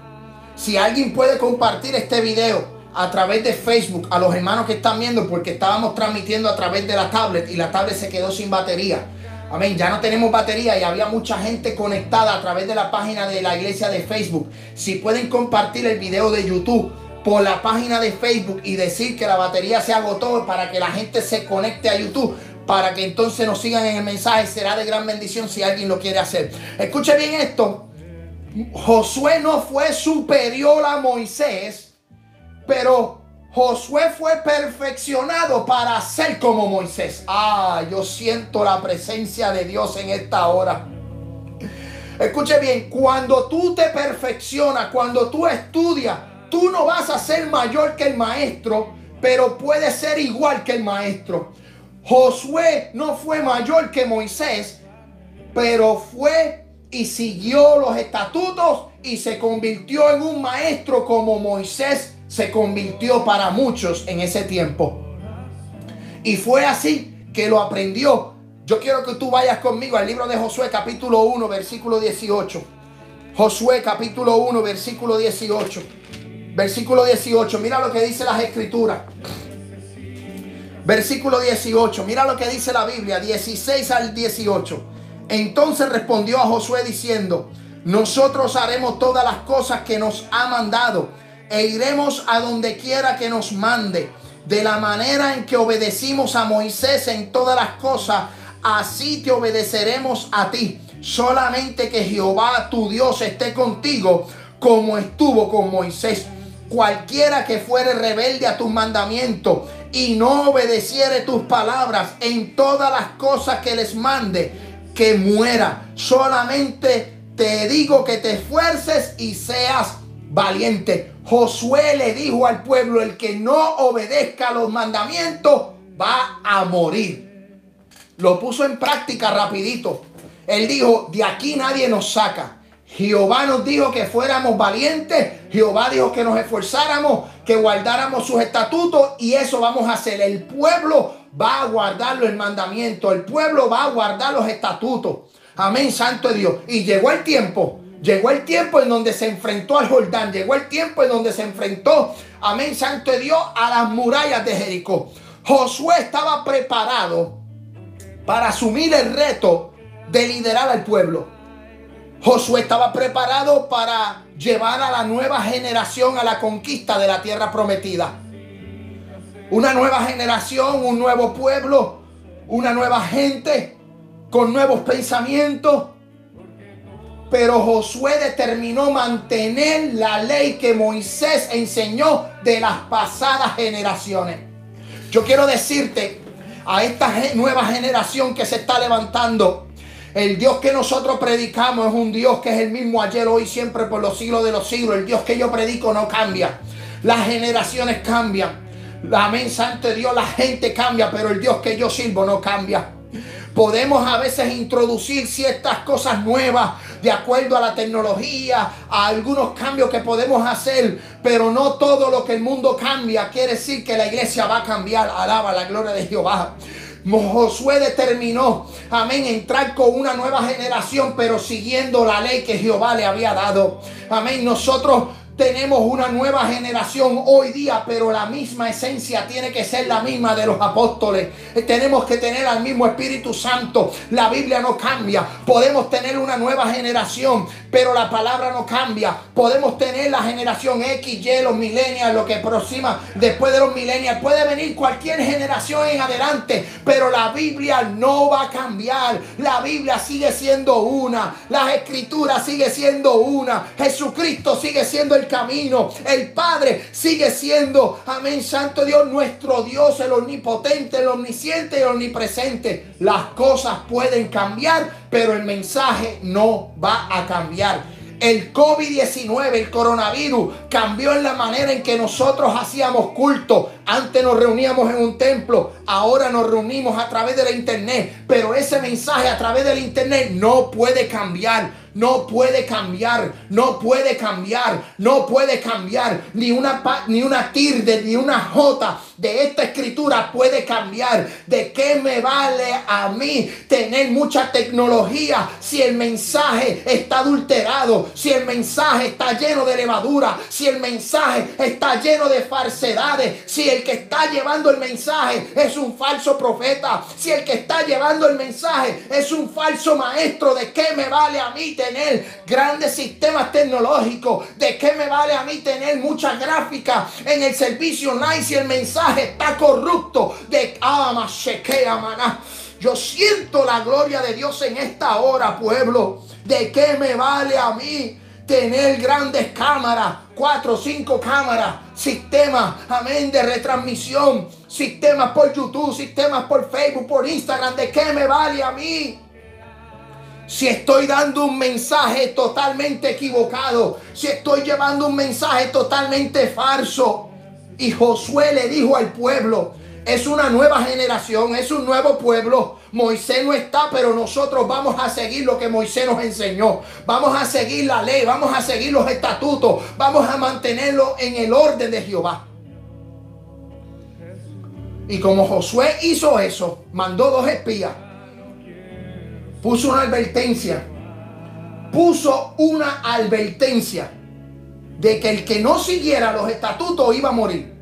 Si alguien puede compartir este video a través de Facebook a los hermanos que están viendo, porque estábamos transmitiendo a través de la tablet y la tablet se quedó sin batería. Amén. Ya no tenemos batería y había mucha gente conectada a través de la página de la iglesia de Facebook. Si pueden compartir el video de YouTube por la página de Facebook y decir que la batería se agotó para que la gente se conecte a YouTube para que entonces nos sigan en el mensaje. Será de gran bendición si alguien lo quiere hacer. Escuche bien esto. Josué no fue superior a Moisés, pero Josué fue perfeccionado para ser como Moisés. Ah, yo siento la presencia de Dios en esta hora. Escuche bien, cuando tú te perfeccionas, cuando tú estudias, Tú no vas a ser mayor que el maestro, pero puede ser igual que el maestro. Josué no fue mayor que Moisés, pero fue y siguió los estatutos y se convirtió en un maestro como Moisés se convirtió para muchos en ese tiempo. Y fue así que lo aprendió. Yo quiero que tú vayas conmigo al libro de Josué capítulo 1 versículo 18. Josué capítulo 1 versículo 18. Versículo 18. Mira lo que dice las escrituras. Versículo 18. Mira lo que dice la Biblia. 16 al 18. Entonces respondió a Josué diciendo, nosotros haremos todas las cosas que nos ha mandado e iremos a donde quiera que nos mande. De la manera en que obedecimos a Moisés en todas las cosas, así te obedeceremos a ti. Solamente que Jehová tu Dios esté contigo como estuvo con Moisés. Cualquiera que fuere rebelde a tus mandamientos y no obedeciere tus palabras en todas las cosas que les mande, que muera. Solamente te digo que te esfuerces y seas valiente. Josué le dijo al pueblo, el que no obedezca los mandamientos va a morir. Lo puso en práctica rapidito. Él dijo, de aquí nadie nos saca. Jehová nos dijo que fuéramos valientes. Jehová dijo que nos esforzáramos, que guardáramos sus estatutos y eso vamos a hacer. El pueblo va a guardar el mandamiento. El pueblo va a guardar los estatutos. Amén, santo Dios. Y llegó el tiempo Llegó el tiempo en donde se enfrentó al Jordán. Llegó el tiempo en donde se enfrentó, amén, santo Dios, a las murallas de Jericó. Josué estaba preparado para asumir el reto de liderar al pueblo. Josué estaba preparado para llevar a la nueva generación a la conquista de la tierra prometida. Una nueva generación, un nuevo pueblo, una nueva gente con nuevos pensamientos, pero Josué determinó mantener la ley que Moisés enseñó de las pasadas generaciones. Yo quiero decirte a esta nueva generación que se está levantando, el Dios que nosotros predicamos es un Dios que es el mismo ayer, hoy, siempre, por los siglos de los siglos. El Dios que yo predico no cambia. Las generaciones cambian. Amén, Santo Dios, la gente cambia, pero el Dios que yo sirvo no cambia. Podemos a veces introducir ciertas cosas nuevas de acuerdo a la tecnología, a algunos cambios que podemos hacer, pero no todo lo que el mundo cambia quiere decir que la iglesia va a cambiar. Alaba la gloria de Jehová. Josué determinó, amén, entrar con una nueva generación, pero siguiendo la ley que Jehová le había dado. Amén, nosotros tenemos una nueva generación hoy día, pero la misma esencia tiene que ser la misma de los apóstoles. Tenemos que tener al mismo Espíritu Santo. La Biblia no cambia. Podemos tener una nueva generación, pero la palabra no cambia. Podemos tener la generación X, Y, los millennials, lo que aproxima después de los millennials. Puede venir cualquier generación en adelante, pero la Biblia no va a cambiar. La Biblia sigue siendo una. Las escrituras sigue siendo una. Jesucristo sigue siendo el camino. El Padre sigue siendo, amén, Santo Dios, nuestro Dios, el omnipotente, el omnisciente y el omnipresente. Las cosas pueden cambiar, pero el mensaje no va a cambiar. El COVID-19, el coronavirus, cambió en la manera en que nosotros hacíamos culto. Antes nos reuníamos en un templo, ahora nos reunimos a través de la internet. Pero ese mensaje a través del internet no puede cambiar no puede cambiar, no puede cambiar, no puede cambiar. Ni una, ni una tilde, ni una jota de esta escritura puede cambiar. ¿De qué me vale a mí tener mucha tecnología si el mensaje está adulterado, si el mensaje está lleno de levadura, si el mensaje está lleno de falsedades, si el que está llevando el mensaje es un falso profeta, si el que está llevando el mensaje es un falso maestro? ¿De qué me vale a mí tener grandes sistemas tecnológicos? ¿De qué me vale a mí tener mucha gráfica en el servicio online si el mensaje está corrupto de ama maná. Yo siento la gloria de Dios en esta hora, pueblo. ¿De qué me vale a mí tener grandes cámaras, cuatro o cinco cámaras, sistemas, amén, de retransmisión, sistemas por YouTube, sistemas por Facebook, por Instagram? ¿De qué me vale a mí? Si estoy dando un mensaje totalmente equivocado, si estoy llevando un mensaje totalmente falso. Y Josué le dijo al pueblo, es una nueva generación, es un nuevo pueblo. Moisés no está, pero nosotros vamos a seguir lo que Moisés nos enseñó. Vamos a seguir la ley, vamos a seguir los estatutos, vamos a mantenerlo en el orden de Jehová. Y como Josué hizo eso, mandó dos espías, puso una advertencia, puso una advertencia de que el que no siguiera los estatutos iba a morir.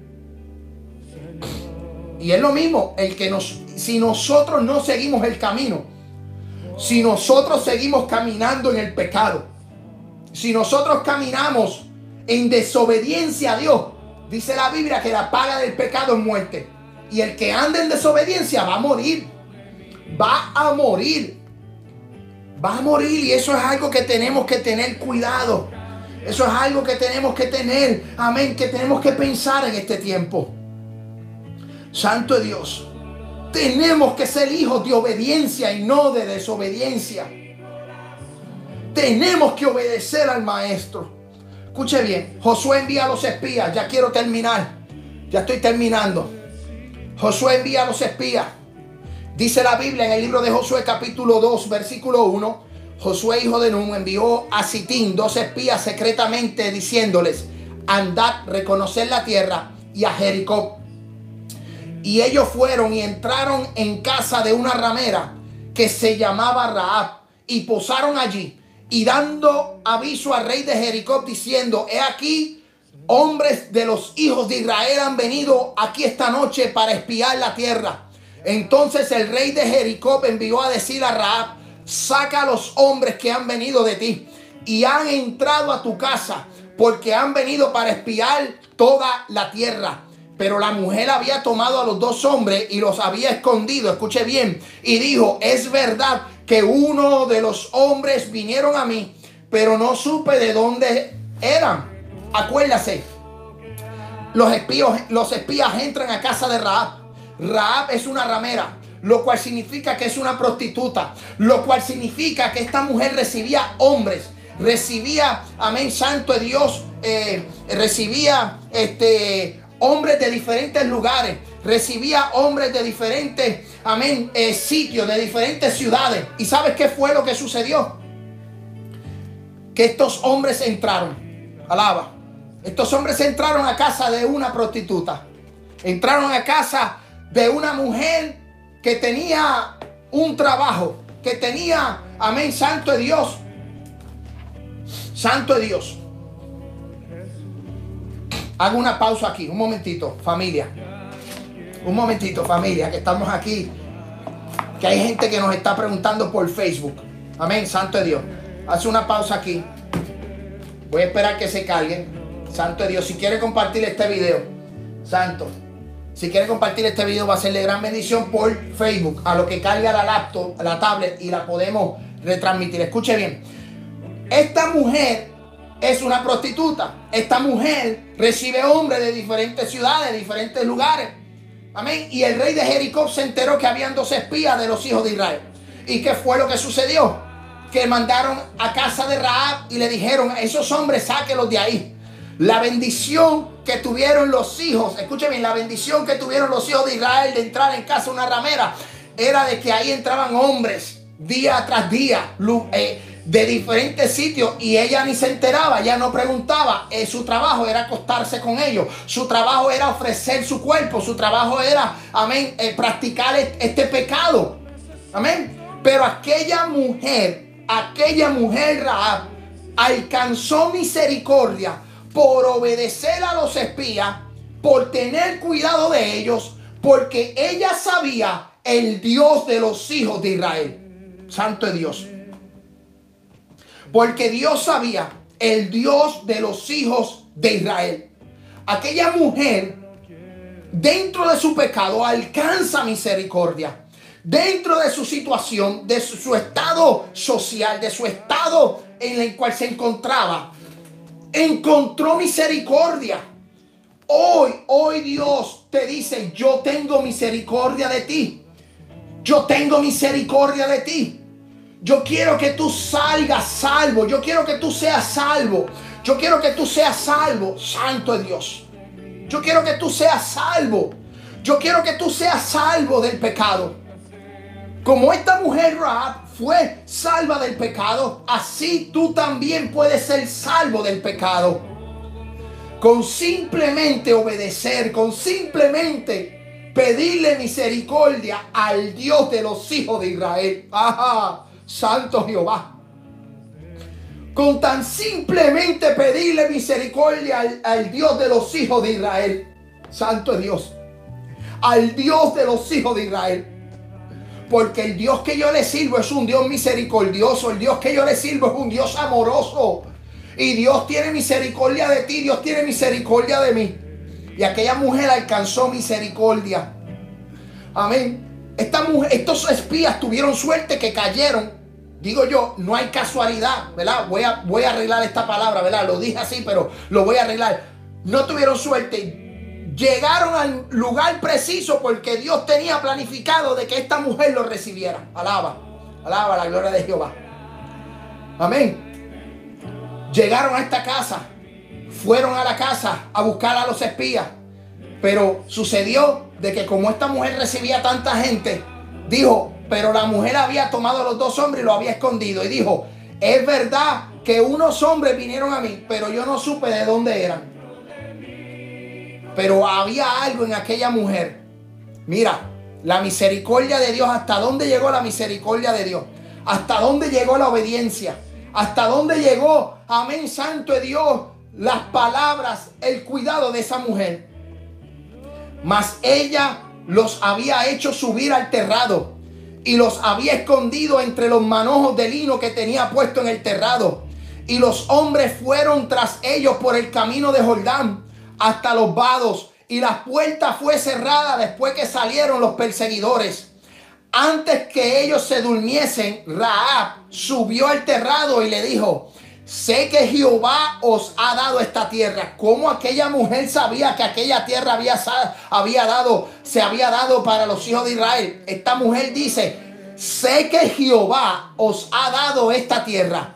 Y es lo mismo, el que nos, si nosotros no seguimos el camino, si nosotros seguimos caminando en el pecado, si nosotros caminamos en desobediencia a Dios, dice la Biblia que la paga del pecado es muerte. Y el que anda en desobediencia va a morir. Va a morir. Va a morir y eso es algo que tenemos que tener cuidado. Eso es algo que tenemos que tener, amén, que tenemos que pensar en este tiempo. Santo Dios, tenemos que ser hijos de obediencia y no de desobediencia. Tenemos que obedecer al maestro. Escuche bien, Josué envía a los espías, ya quiero terminar, ya estoy terminando. Josué envía a los espías. Dice la Biblia en el libro de Josué capítulo 2, versículo 1 Josué, hijo de Nun, envió a Sitín dos espías secretamente diciéndoles, andad, reconocer la tierra y a Jericó. Y ellos fueron y entraron en casa de una ramera que se llamaba Raab y posaron allí y dando aviso al rey de Jericó diciendo, he aquí, hombres de los hijos de Israel han venido aquí esta noche para espiar la tierra. Entonces el rey de Jericó envió a decir a Raab, saca a los hombres que han venido de ti y han entrado a tu casa porque han venido para espiar toda la tierra. Pero la mujer había tomado a los dos hombres y los había escondido, escuche bien, y dijo, es verdad que uno de los hombres vinieron a mí, pero no supe de dónde eran. Acuérdase, los espías, los espías entran a casa de Raab. Raab es una ramera lo cual significa que es una prostituta, lo cual significa que esta mujer recibía hombres, recibía, amén, santo de Dios, eh, recibía este, hombres de diferentes lugares, recibía hombres de diferentes, amén, eh, sitios, de diferentes ciudades. ¿Y sabes qué fue lo que sucedió? Que estos hombres entraron, alaba, estos hombres entraron a casa de una prostituta, entraron a casa de una mujer que tenía un trabajo, que tenía, amén, santo de Dios, santo de Dios. Hago una pausa aquí, un momentito, familia. Un momentito, familia, que estamos aquí. Que hay gente que nos está preguntando por Facebook. Amén, santo de Dios. Hace una pausa aquí. Voy a esperar que se carguen. Santo de Dios, si quiere compartir este video, santo. Si quiere compartir este video va a ser de gran bendición por Facebook. A lo que carga la laptop, la tablet y la podemos retransmitir. Escuche bien. Esta mujer es una prostituta. Esta mujer recibe hombres de diferentes ciudades, de diferentes lugares. Amén. Y el rey de Jericó se enteró que habían dos espías de los hijos de Israel. ¿Y qué fue lo que sucedió? Que mandaron a casa de Raab y le dijeron, esos hombres sáquelos de ahí. La bendición que tuvieron los hijos, escuchen bien, la bendición que tuvieron los hijos de Israel de entrar en casa una ramera era de que ahí entraban hombres día tras día eh, de diferentes sitios y ella ni se enteraba, ya no preguntaba. Eh, su trabajo era acostarse con ellos, su trabajo era ofrecer su cuerpo, su trabajo era, amén, eh, practicar este pecado. Amén. Pero aquella mujer, aquella mujer Raab, alcanzó misericordia por obedecer a los espías, por tener cuidado de ellos, porque ella sabía el Dios de los hijos de Israel. Santo Dios. Porque Dios sabía el Dios de los hijos de Israel. Aquella mujer, dentro de su pecado, alcanza misericordia. Dentro de su situación, de su, su estado social, de su estado en el cual se encontraba, encontró misericordia. Hoy, hoy Dios te dice, yo tengo misericordia de ti. Yo tengo misericordia de ti. Yo quiero que tú salgas salvo. Yo quiero que tú seas salvo. Yo quiero que tú seas salvo. Santo Dios. Yo quiero que tú seas salvo. Yo quiero que tú seas salvo del pecado. Como esta mujer Rahab fue salva del pecado, así tú también puedes ser salvo del pecado. Con simplemente obedecer, con simplemente pedirle misericordia al Dios de los hijos de Israel. Ajá, Santo Jehová con tan simplemente pedirle misericordia al, Dios de los hijos de Israel. Santo Dios. Al Dios de los hijos de Israel. Porque el Dios que yo le sirvo es un Dios misericordioso. El Dios que yo le sirvo es un Dios amoroso. Y Dios tiene misericordia de ti. Dios tiene misericordia de mí. Y aquella mujer alcanzó misericordia. Amén. Esta mujer, estos espías tuvieron suerte que cayeron Digo yo, no hay casualidad, ¿verdad? Voy a, voy a arreglar esta palabra, ¿verdad? Lo dije así, pero lo voy a arreglar. No tuvieron suerte. Llegaron al lugar preciso porque Dios tenía planificado de que esta mujer lo recibiera. Alaba, alaba la gloria de Jehová. Amén. Llegaron a esta casa, fueron a la casa a buscar a los espías. Pero sucedió de que como esta mujer recibía tanta gente, dijo, pero la mujer había tomado a los dos hombres y lo había escondido. Y dijo, es verdad que unos hombres vinieron a mí, pero yo no supe de dónde eran. Pero había algo en aquella mujer. Mira, la misericordia de Dios, ¿hasta dónde llegó la misericordia de Dios? ¿Hasta dónde llegó la obediencia? ¿Hasta dónde llegó, amén, santo de Dios, las palabras, el cuidado de esa mujer? Mas ella los había hecho subir al terrado y los había escondido entre los manojos de lino que tenía puesto en el terrado. Y los hombres fueron tras ellos por el camino de Jordán hasta los vados. Y la puerta fue cerrada después que salieron los perseguidores. Antes que ellos se durmiesen, Raab subió al terrado y le dijo, sé que Jehová os ha dado esta tierra. Como aquella mujer sabía que aquella tierra había, había dado, se había dado para los hijos de Israel. Esta mujer dice, sé que Jehová os ha dado esta tierra.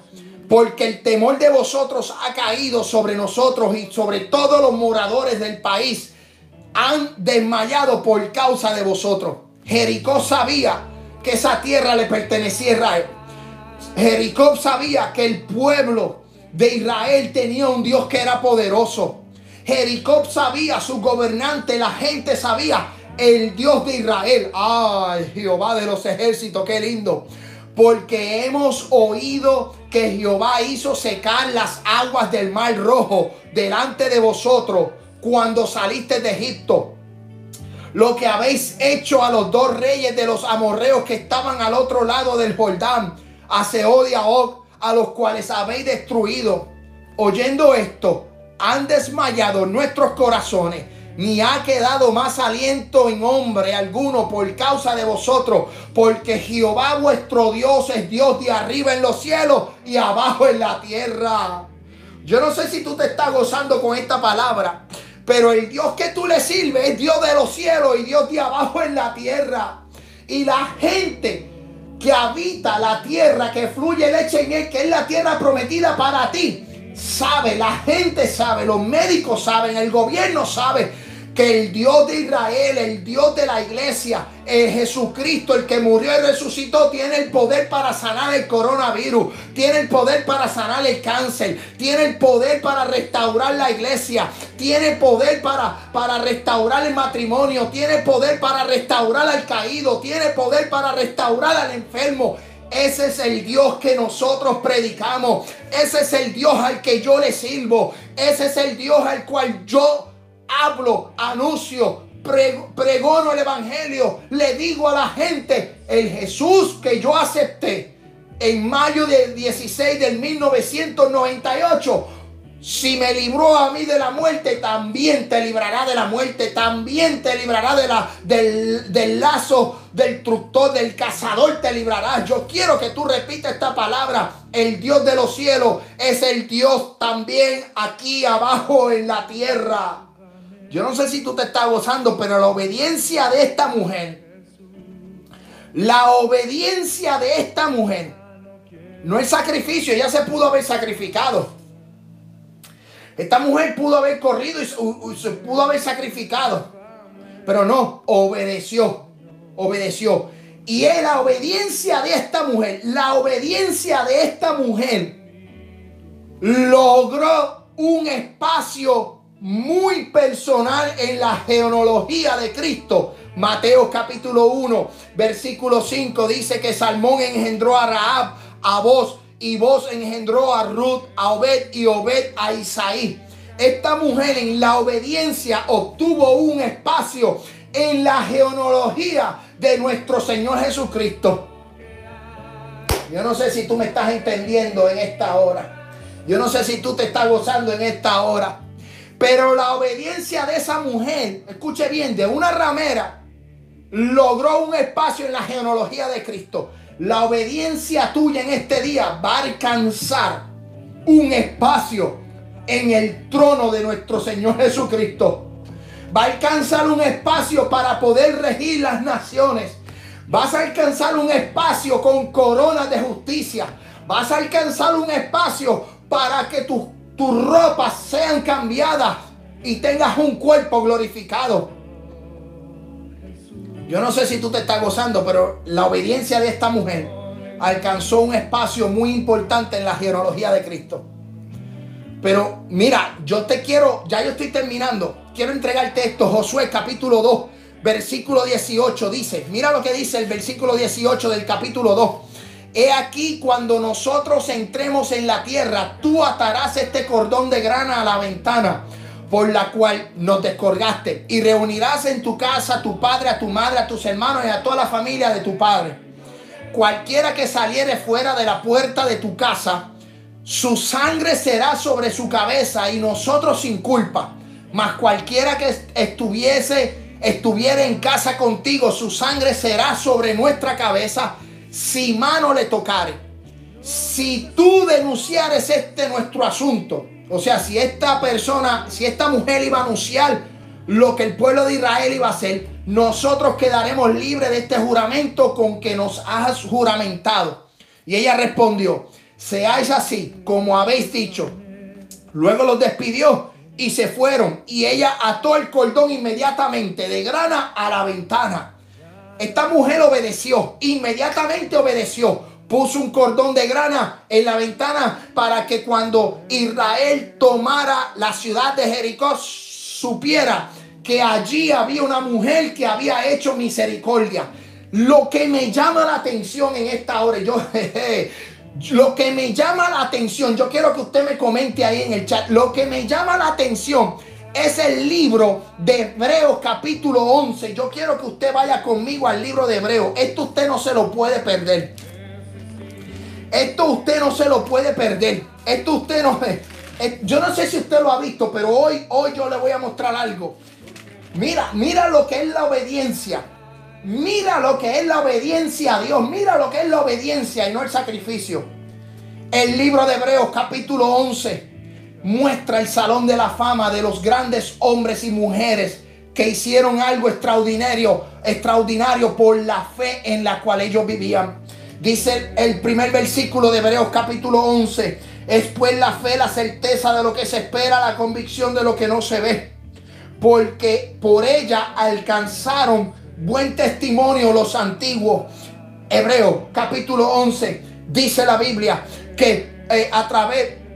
Porque el temor de vosotros ha caído sobre nosotros y sobre todos los moradores del país. Han desmayado por causa de vosotros. Jericó sabía que esa tierra le pertenecía a Israel. Jericó sabía que el pueblo de Israel tenía un Dios que era poderoso. Jericó sabía, su gobernante, la gente sabía, el Dios de Israel. Ay, Jehová de los ejércitos, qué lindo. Porque hemos oído que Jehová hizo secar las aguas del mar rojo delante de vosotros cuando saliste de Egipto. Lo que habéis hecho a los dos reyes de los amorreos que estaban al otro lado del Jordán a Sehod y a a los cuales habéis destruido. Oyendo esto, han desmayado nuestros corazones, ni ha quedado más aliento en hombre alguno por causa de vosotros, porque Jehová vuestro Dios es Dios de arriba en los cielos y abajo en la tierra. Yo no sé si tú te estás gozando con esta palabra, pero el Dios que tú le sirves es Dios de los cielos y Dios de abajo en la tierra. Y la gente que habita la tierra, que fluye leche en él, que es la tierra prometida para ti, sabe, la gente sabe, los médicos saben, el gobierno sabe que el Dios de Israel, el Dios de la iglesia, el Jesucristo, el que murió y resucitó, tiene el poder para sanar el coronavirus, tiene el poder para sanar el cáncer, tiene el poder para restaurar la iglesia, tiene el poder para, para restaurar el matrimonio, tiene el poder para restaurar al caído, tiene el poder para restaurar al enfermo. Ese es el Dios que nosotros predicamos. Ese es el Dios al que yo le sirvo. Ese es el Dios al cual yo hablo, anuncio, pregono el Evangelio, le digo a la gente, el Jesús que yo acepté en mayo del 16 del 1998, si me libró a mí de la muerte, también te librará de la muerte, también te librará de la, del, del lazo del tructor, del cazador, te librará. Yo quiero que tú repitas esta palabra. El Dios de los cielos es el Dios también aquí abajo en la tierra. Yo no sé si tú te estás gozando, pero la obediencia de esta mujer, la obediencia de esta mujer, no es sacrificio, ella se pudo haber sacrificado. Esta mujer pudo haber corrido y se pudo haber sacrificado. Pero no, obedeció. Obedeció. Y es la obediencia de esta mujer, la obediencia de esta mujer logró un espacio muy personal en la genealogía de Cristo. Mateo capítulo 1, versículo 5 dice que Salmón engendró a Raab, a vos, y vos engendró a Ruth, a Obed y Obed a Isaí. Esta mujer en la obediencia obtuvo un espacio en la genealogía de nuestro Señor Jesucristo. Yo no sé si tú me estás entendiendo en esta hora. Yo no sé si tú te estás gozando en esta hora. Pero la obediencia de esa mujer, escuche bien, de una ramera, logró un espacio en la genealogía de Cristo. La obediencia tuya en este día va a alcanzar un espacio en el trono de nuestro Señor Jesucristo va a alcanzar un espacio para poder regir las naciones. Vas a alcanzar un espacio con coronas de justicia. Vas a alcanzar un espacio para que tus ropas sean cambiadas y tengas un cuerpo glorificado. Yo no sé si tú te estás gozando, pero la obediencia de esta mujer alcanzó un espacio muy importante en la genealogía de Cristo. Pero mira, yo te quiero, ya yo estoy terminando. Quiero entregarte esto. Josué capítulo 2, versículo 18 dice, mira lo que dice el versículo 18 del capítulo 2. He aquí cuando nosotros entremos en la tierra, tú atarás este cordón de grana a la ventana por la cual nos descolgaste y reunirás en tu casa a tu padre, a tu madre, a tus hermanos y a toda la familia de tu padre. Cualquiera que saliere fuera de la puerta de tu casa, su sangre será sobre su cabeza y nosotros sin culpa. Mas cualquiera que estuviese, estuviera en casa contigo, su sangre será sobre nuestra cabeza si mano le tocare. Si tú denunciares este nuestro asunto, o sea, si esta persona, si esta mujer iba a anunciar lo que el pueblo de Israel iba a hacer, nosotros quedaremos libres de este juramento con que nos has juramentado. Y ella respondió, seáis así como habéis dicho. Luego los despidió y se fueron. Y ella ató el cordón inmediatamente de grana a la ventana. Esta mujer obedeció, inmediatamente obedeció. Puso un cordón de grana en la ventana para que cuando Israel tomara la ciudad de Jericó supiera que allí había una mujer que había hecho misericordia. Lo que me llama la atención en esta hora, yo, Lo que me llama la atención, yo quiero que usted me comente ahí en el chat, lo que me llama la atención es el libro de Hebreos capítulo 11. Yo quiero que usted vaya conmigo al libro de Hebreos. Esto usted no se lo puede perder. Esto usted no se lo puede perder. Esto usted no... Eh, yo no sé si usted lo ha visto, pero hoy, hoy yo le voy a mostrar algo. Mira, mira lo que es la obediencia. Mira lo que es la obediencia a Dios. Mira lo que es la obediencia y no el sacrificio. El libro de Hebreos capítulo 11 muestra el salón de la fama de los grandes hombres y mujeres que hicieron algo extraordinario, extraordinario por la fe en la cual ellos vivían. Dice el primer versículo de Hebreos capítulo 11, es pues la fe, la certeza de lo que se espera, la convicción de lo que no se ve. Porque por ella alcanzaron buen testimonio los antiguos. Hebreos capítulo 11 dice la Biblia que eh, a través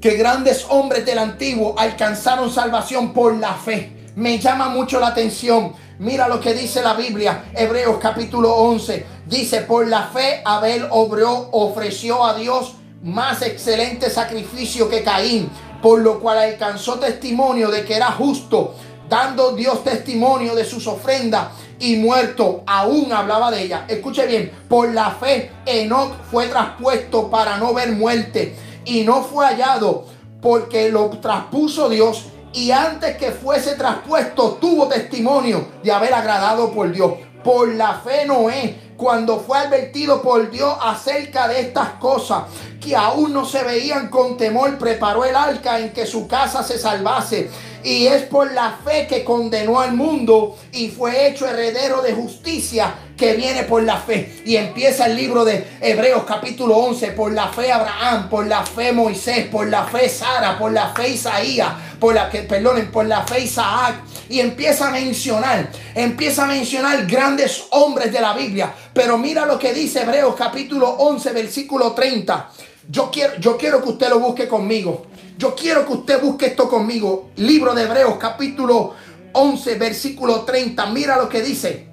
que grandes hombres del antiguo alcanzaron salvación por la fe. Me llama mucho la atención. Mira lo que dice la Biblia, Hebreos capítulo 11. Dice, por la fe Abel obró, ofreció a Dios más excelente sacrificio que Caín, por lo cual alcanzó testimonio de que era justo, dando Dios testimonio de sus ofrendas y muerto, aún hablaba de ella. Escuche bien, por la fe Enoch fue traspuesto para no ver muerte y no fue hallado porque lo traspuso Dios y antes que fuese traspuesto tuvo testimonio de haber agradado por Dios. Por la fe Noé, cuando fue advertido por Dios acerca de estas cosas que aún no se veían con temor, preparó el arca en que su casa se salvase y es por la fe que condenó al mundo y fue hecho heredero de justicia que viene por la fe. Y empieza el libro de Hebreos capítulo 11, por la fe Abraham, por la fe Moisés, por la fe Sara, por la fe Isaías, por la que, perdonen, por la fe Isaac. Y empieza a mencionar, empieza a mencionar grandes hombres de la Biblia. Pero mira lo que dice Hebreos capítulo 11, versículo 30. Yo quiero, yo quiero que usted lo busque conmigo. Yo quiero que usted busque esto conmigo. Libro de Hebreos capítulo 11, versículo 30. Mira lo que dice.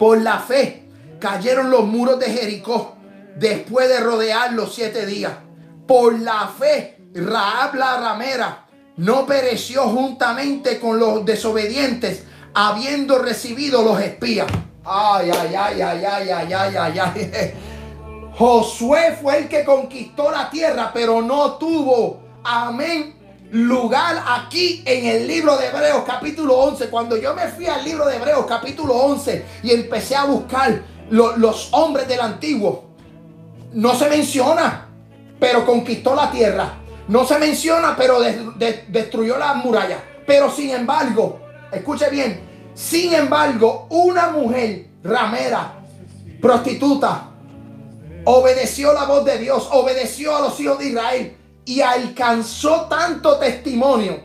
Por la fe cayeron los muros de Jericó después de rodear los siete días. Por la fe, Raab la ramera no pereció juntamente con los desobedientes, habiendo recibido los espías. Ay, ay, ay, ay, ay, ay, ay, ay, ay. Josué fue el que conquistó la tierra, pero no tuvo, amén, lugar aquí en el libro de Hebreos capítulo 11. Cuando yo me fui al libro de Hebreos capítulo 11 y empecé a buscar los hombres del antiguo, no se menciona, pero conquistó la tierra. No se menciona, pero destruyó las murallas. Pero sin embargo, escuche bien, sin embargo, una mujer ramera, prostituta, obedeció la voz de Dios, obedeció a los hijos de Israel y alcanzó tanto testimonio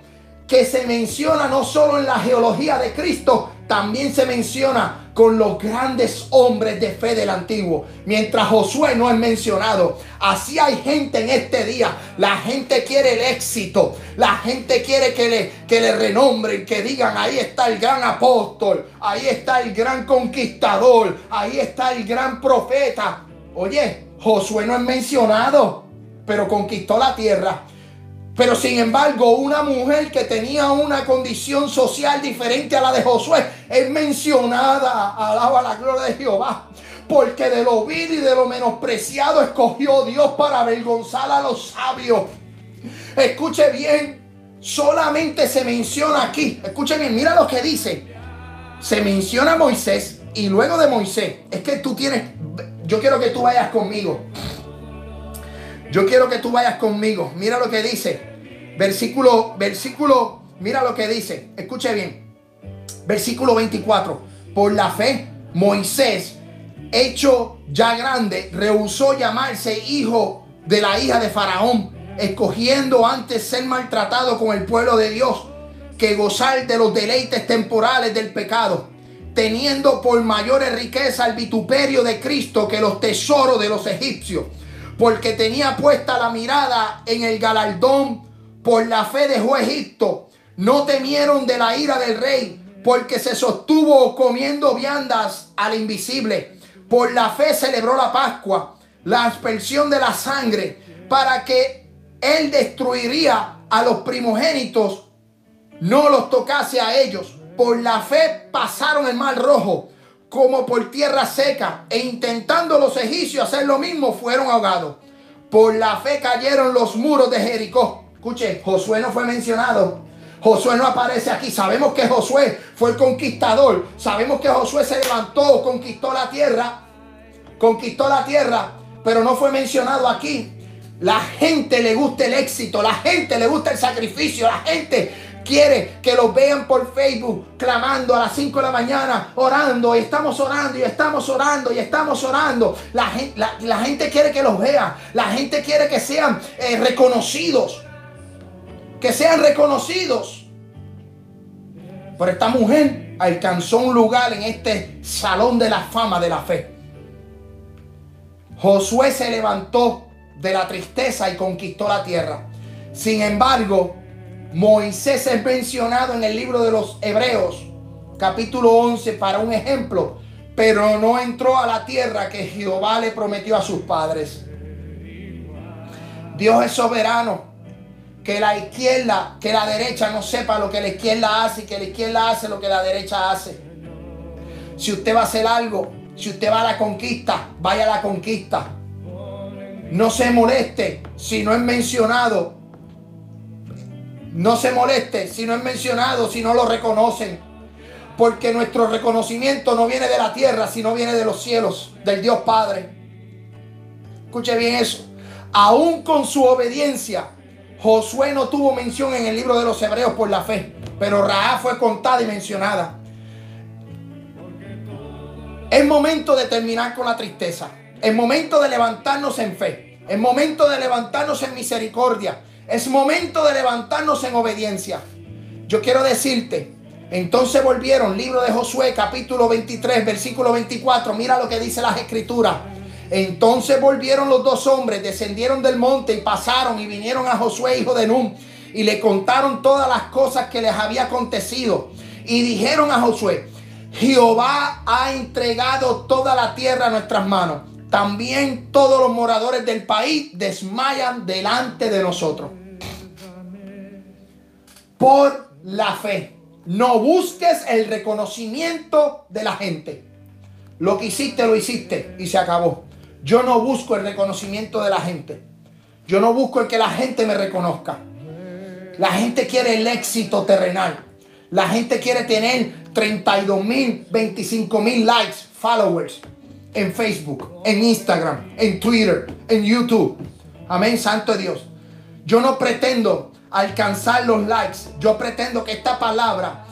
que se menciona no solo en la geología de Cristo, también se menciona con los grandes hombres de fe del antiguo. Mientras Josué no es mencionado, así hay gente en este día. La gente quiere el éxito, la gente quiere que le, que le renombren, que digan, ahí está el gran apóstol, ahí está el gran conquistador, ahí está el gran profeta. Oye, Josué no es mencionado pero conquistó la tierra. Pero sin embargo, una mujer que tenía una condición social diferente a la de Josué es mencionada, alaba la gloria de Jehová. Porque de lo vil y de lo menospreciado escogió Dios para avergonzar a los sabios. Escuche bien, solamente se menciona aquí. Escuche bien, mira lo que dice. Se menciona Moisés y luego de Moisés, es que tú tienes, yo quiero que tú vayas conmigo. Yo quiero que tú vayas conmigo. Mira lo que dice. Versículo, versículo, mira lo que dice. Escuche bien. Versículo 24. Por la fe, Moisés, hecho ya grande, rehusó llamarse hijo de la hija de Faraón, escogiendo antes ser maltratado con el pueblo de Dios que gozar de los deleites temporales del pecado, teniendo por mayores riqueza el vituperio de Cristo que los tesoros de los egipcios porque tenía puesta la mirada en el galardón por la fe dejó Egipto. No temieron de la ira del rey, porque se sostuvo comiendo viandas al invisible. Por la fe celebró la Pascua, la aspersión de la sangre, para que él destruiría a los primogénitos, no los tocase a ellos. Por la fe pasaron el mar rojo como por tierra seca, e intentando los egipcios hacer lo mismo, fueron ahogados. Por la fe cayeron los muros de Jericó. Escuche, Josué no fue mencionado. Josué no aparece aquí. Sabemos que Josué fue el conquistador. Sabemos que Josué se levantó, conquistó la tierra. Conquistó la tierra, pero no fue mencionado aquí. La gente le gusta el éxito, la gente le gusta el sacrificio, la gente quiere que los vean por Facebook clamando a las 5 de la mañana, orando, y estamos orando, y estamos orando, y estamos orando. La gente, quiere que los vea, la gente quiere que sean eh, reconocidos, que sean reconocidos. Pero esta mujer alcanzó un lugar en este salón de la fama de la fe. Josué se levantó de la tristeza y conquistó la tierra. Sin embargo, Moisés es mencionado en el libro de los Hebreos, capítulo 11, para un ejemplo, pero no entró a la tierra que Jehová le prometió a sus padres. Dios es soberano. Que la izquierda, que la derecha no sepa lo que la izquierda hace y que la izquierda hace lo que la derecha hace. Si usted va a hacer algo, si usted va a la conquista, vaya a la conquista. No se moleste si no es mencionado no se moleste si no es mencionado, si no lo reconocen. Porque nuestro reconocimiento no viene de la tierra, sino viene de los cielos, del Dios Padre. Escuche bien eso. Aún con su obediencia, Josué no tuvo mención en el libro de los Hebreos por la fe, pero Raá fue contada y mencionada. Es momento de terminar con la tristeza. Es momento de levantarnos en fe. Es momento de levantarnos en misericordia. Es momento de levantarnos en obediencia. Yo quiero decirte, entonces volvieron, libro de Josué, capítulo 23, versículo 24. Mira lo que dice las escrituras. Entonces volvieron los dos hombres, descendieron del monte y pasaron y vinieron a Josué, hijo de Nun, y le contaron todas las cosas que les había acontecido. Y dijeron a Josué, Jehová ha entregado toda la tierra a nuestras manos. También todos los moradores del país desmayan delante de nosotros. Por la fe. No busques el reconocimiento de la gente. Lo que hiciste, lo hiciste y se acabó. Yo no busco el reconocimiento de la gente. Yo no busco el que la gente me reconozca. La gente quiere el éxito terrenal. La gente quiere tener 32 mil, 25 mil likes, followers en Facebook, en Instagram, en Twitter, en YouTube. Amén, Santo Dios. Yo no pretendo alcanzar los likes. Yo pretendo que esta palabra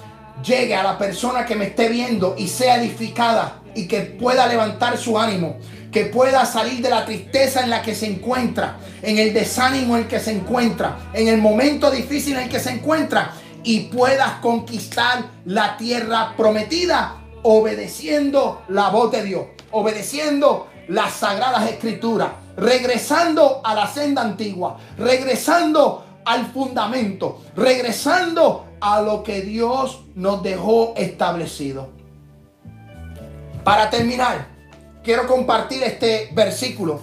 llegue a la persona que me esté viendo y sea edificada y que pueda levantar su ánimo, que pueda salir de la tristeza en la que se encuentra, en el desánimo en el que se encuentra, en el momento difícil en el que se encuentra y puedas conquistar la tierra prometida obedeciendo la voz de Dios, obedeciendo las sagradas escrituras, regresando a la senda antigua, regresando al fundamento, regresando a lo que Dios nos dejó establecido. Para terminar, quiero compartir este versículo.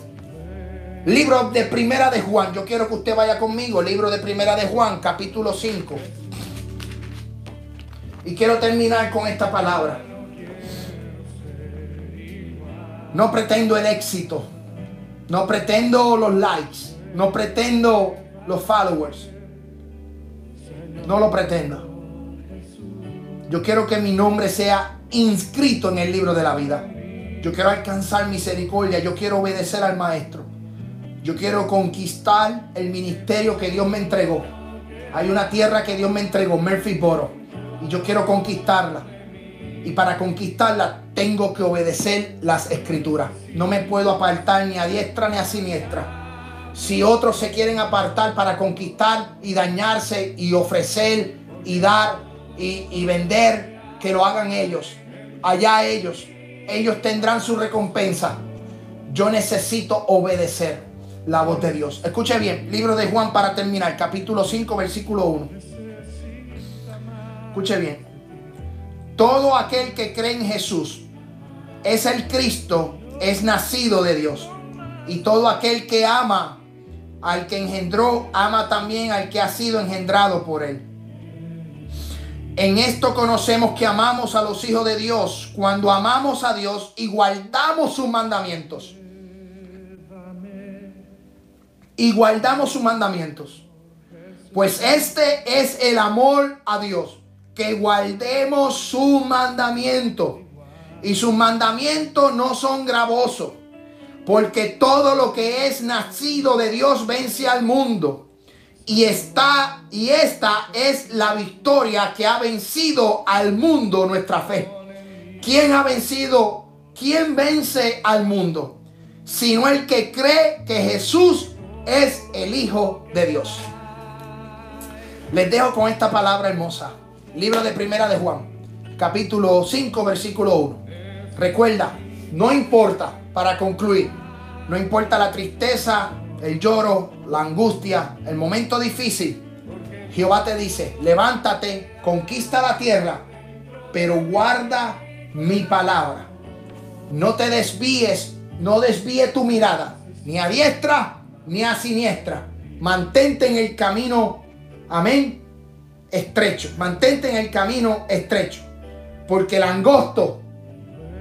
Libro de Primera de Juan. Yo quiero que usted vaya conmigo. Libro de Primera de Juan, capítulo 5. Y quiero terminar con esta palabra. No pretendo el éxito. No pretendo los likes. No pretendo los followers. No lo pretendo. Yo quiero que mi nombre sea inscrito en el libro de la vida. Yo quiero alcanzar misericordia. Yo quiero obedecer al Maestro. Yo quiero conquistar el ministerio que Dios me entregó. Hay una tierra que Dios me entregó, Murphyboro. Y yo quiero conquistarla. Y para conquistarla tengo que obedecer las escrituras. No me puedo apartar ni a diestra ni a siniestra si otros se quieren apartar para conquistar y dañarse y ofrecer y dar y, vender, que lo hagan ellos. Allá ellos. Ellos tendrán su recompensa. Yo necesito obedecer la voz de Dios. Escuche bien, libro de Juan para terminar, capítulo 5, versículo 1. Escuche bien. Todo aquel que cree en Jesús es el Cristo, es nacido de Dios. Y todo aquel que ama al que engendró, ama también al que ha sido engendrado por él. En esto conocemos que amamos a los hijos de Dios cuando amamos a Dios y guardamos sus mandamientos. Y guardamos sus mandamientos. Pues este es el amor a Dios, que guardemos su mandamiento. Y sus mandamientos no son gravosos porque todo lo que es nacido de Dios vence al mundo. Y está y esta es la victoria que ha vencido al mundo nuestra fe. ¿Quién ha vencido? ¿Quién vence al mundo? Sino el que cree que Jesús es el Hijo de Dios. Les dejo con esta palabra hermosa. Libro de Primera de Juan, capítulo 5, versículo 1. Recuerda, no importa para concluir, no importa la tristeza, el lloro, la angustia, el momento difícil, Jehová te dice, levántate, conquista la tierra, pero guarda mi palabra. No te desvíes, no desvíe tu mirada, ni a diestra ni a siniestra. Mantente en el camino, amén, estrecho. Mantente en el camino estrecho, porque el angosto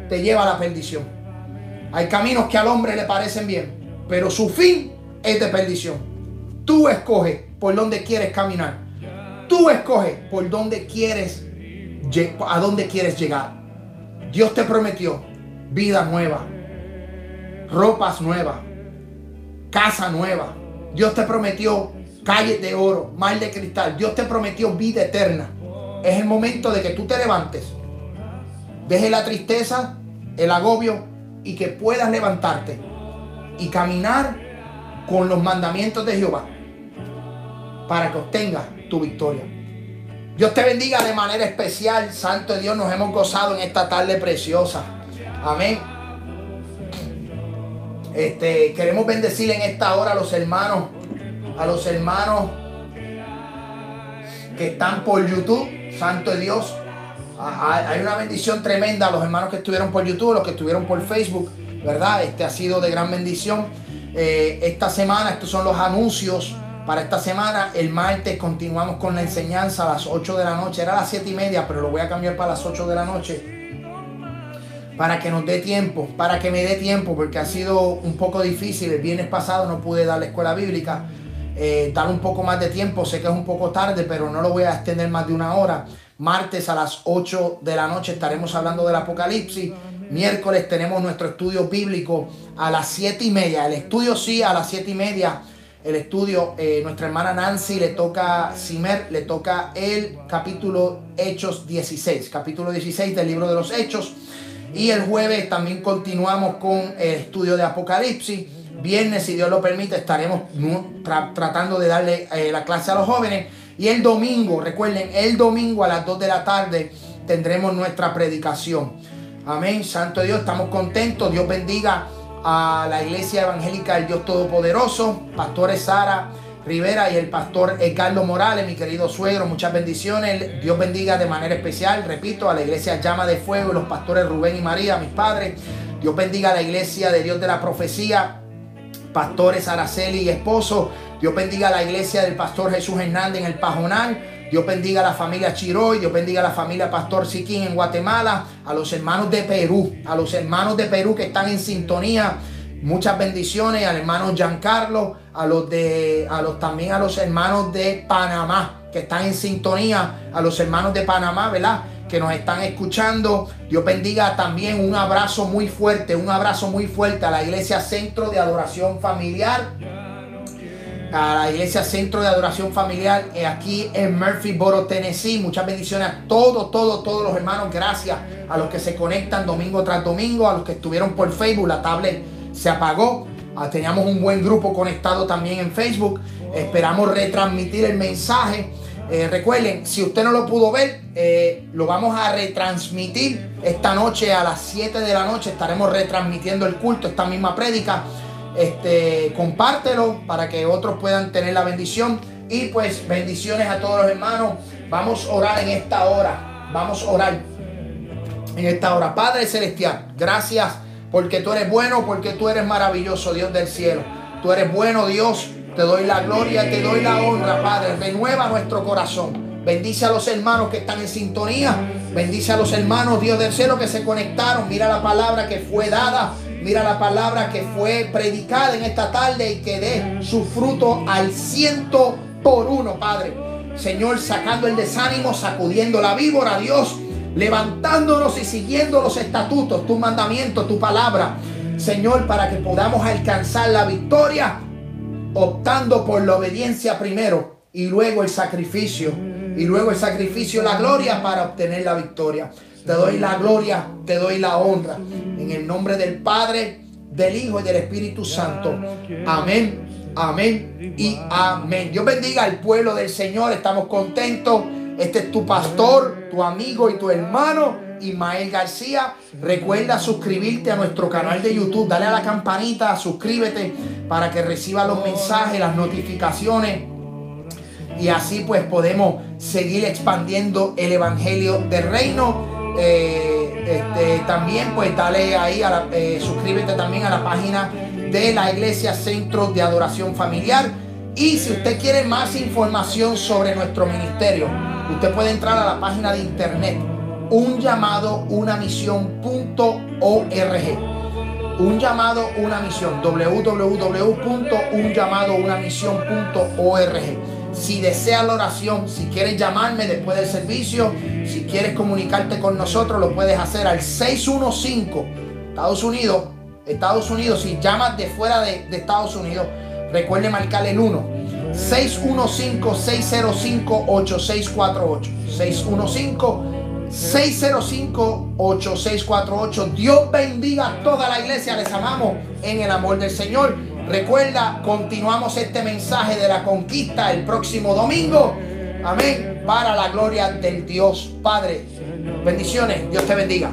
te lleva a la perdición. Hay caminos que al hombre le parecen bien, pero su fin es de perdición. Tú escoges por dónde quieres caminar. Tú escoges por dónde quieres a dónde quieres llegar. Dios te prometió vida nueva, ropas nuevas, casa nueva. Dios te prometió calles de oro, mar de cristal. Dios te prometió vida eterna. Es el momento de que tú te levantes. Deje la tristeza, el agobio y que puedas levantarte y caminar con los mandamientos de Jehová para que obtengas tu victoria. Dios te bendiga de manera especial, Santo Dios, nos hemos gozado en esta tarde preciosa. Amén. Este, queremos bendecir en esta hora a los hermanos, a los hermanos que están por YouTube, Santo Dios. Hay una bendición tremenda a los hermanos que estuvieron por YouTube, los que estuvieron por Facebook, ¿verdad? Este ha sido de gran bendición. Eh, esta semana, estos son los anuncios para esta semana. El martes continuamos con la enseñanza a las 8 de la noche. Era a las 7 y media, pero lo voy a cambiar para las 8 de la noche. Para que nos dé tiempo, para que me dé tiempo, porque ha sido un poco difícil. El viernes pasado no pude dar la escuela bíblica. Eh, dar un poco más de tiempo, sé que es un poco tarde, pero no lo voy a extender más de una hora. Martes a las 8 de la noche estaremos hablando del Apocalipsis. Miércoles tenemos nuestro estudio bíblico a las 7 y media. El estudio sí a las 7 y media el estudio. Eh, nuestra hermana Nancy le toca, Simer, le toca el capítulo Hechos 16, capítulo 16 del libro de los Hechos. Y el jueves también continuamos con el estudio de Apocalipsis. Viernes, si Dios lo permite, estaremos tratando de darle eh, la clase a los jóvenes. Y el domingo, recuerden, el domingo a las 2 de la tarde tendremos nuestra predicación. Amén, Santo Dios, estamos contentos. Dios bendiga a la Iglesia Evangélica del Dios Todopoderoso, pastores Sara Rivera y el pastor Carlos Morales, mi querido suegro, muchas bendiciones. Dios bendiga de manera especial, repito, a la Iglesia Llama de Fuego, los pastores Rubén y María, mis padres. Dios bendiga a la Iglesia de Dios de la Profecía, pastores Araceli y esposo. Dios bendiga a la Iglesia del pastor Jesús Hernández en el Pajonal. Dios bendiga a la familia Chiroy, Dios bendiga a la familia Pastor Siquín en Guatemala, a los hermanos de Perú, a los hermanos de Perú que están en sintonía. Muchas bendiciones al hermano Giancarlo, a los de a los también a los hermanos de Panamá que están en sintonía, a los hermanos de Panamá, ¿verdad? Que nos están escuchando. Dios bendiga también un abrazo muy fuerte, un abrazo muy fuerte a la Iglesia Centro de Adoración Familiar a la iglesia Centro de Adoración Familiar eh, aquí en Murphyboro, Tennessee. Muchas bendiciones a todos, todos, todos los hermanos. Gracias a los que se conectan domingo tras domingo, a los que estuvieron por Facebook. La tablet se apagó. Ah, teníamos un buen grupo conectado también en Facebook. Esperamos retransmitir el mensaje. Eh, recuerden, si usted no lo pudo ver, eh, lo vamos a retransmitir esta noche a las 7 de la noche. Estaremos retransmitiendo el culto, esta misma prédica. Este, compártelo para que otros puedan tener la bendición. Y pues bendiciones a todos los hermanos. Vamos a orar en esta hora. Vamos a orar en esta hora. Padre Celestial, gracias porque tú eres bueno, porque tú eres maravilloso, Dios del cielo. Tú eres bueno, Dios. Te doy la gloria, te doy la honra, Padre. Renueva nuestro corazón. Bendice a los hermanos que están en sintonía. Bendice a los hermanos, Dios del cielo, que se conectaron. Mira la palabra que fue dada Mira la palabra que fue predicada en esta tarde y que dé su fruto al ciento por uno, Padre. Señor, sacando el desánimo, sacudiendo la víbora, Dios, levantándonos y siguiendo los estatutos, tu mandamiento, tu palabra. Señor, para que podamos alcanzar la victoria, optando por la obediencia primero y luego el sacrificio. Y luego el sacrificio, la gloria para obtener la victoria. Te doy la gloria, te doy la honra. En el nombre del Padre, del Hijo y del Espíritu Santo. Amén, amén y amén. Dios bendiga al pueblo del Señor. Estamos contentos. Este es tu pastor, tu amigo y tu hermano, Ismael García. Recuerda suscribirte a nuestro canal de YouTube. Dale a la campanita, suscríbete para que reciba los mensajes, las notificaciones. Y así pues podemos seguir expandiendo el Evangelio del Reino eh, este, también pues dale ahí, a eh, suscríbete también a la página de la Iglesia Centro de Adoración Familiar. Y si usted quiere más información sobre nuestro ministerio, usted puede entrar a la página de internet un llamado una misión.org. Un llamado una misión www.unllamadounamisión.org. Si deseas la oración, si quieres llamarme después del servicio, si quieres comunicarte con nosotros, lo puedes hacer al 615 Estados Unidos. Estados Unidos, si llamas de fuera de, Estados Unidos, recuerde marcar el 1. 615-605-8648. 615 605-8648. Dios bendiga a toda la iglesia. Les amamos en el amor del Señor. Recuerda, continuamos este mensaje de la conquista el próximo domingo. Amén. Para la gloria del Dios Padre. Bendiciones. Dios te bendiga.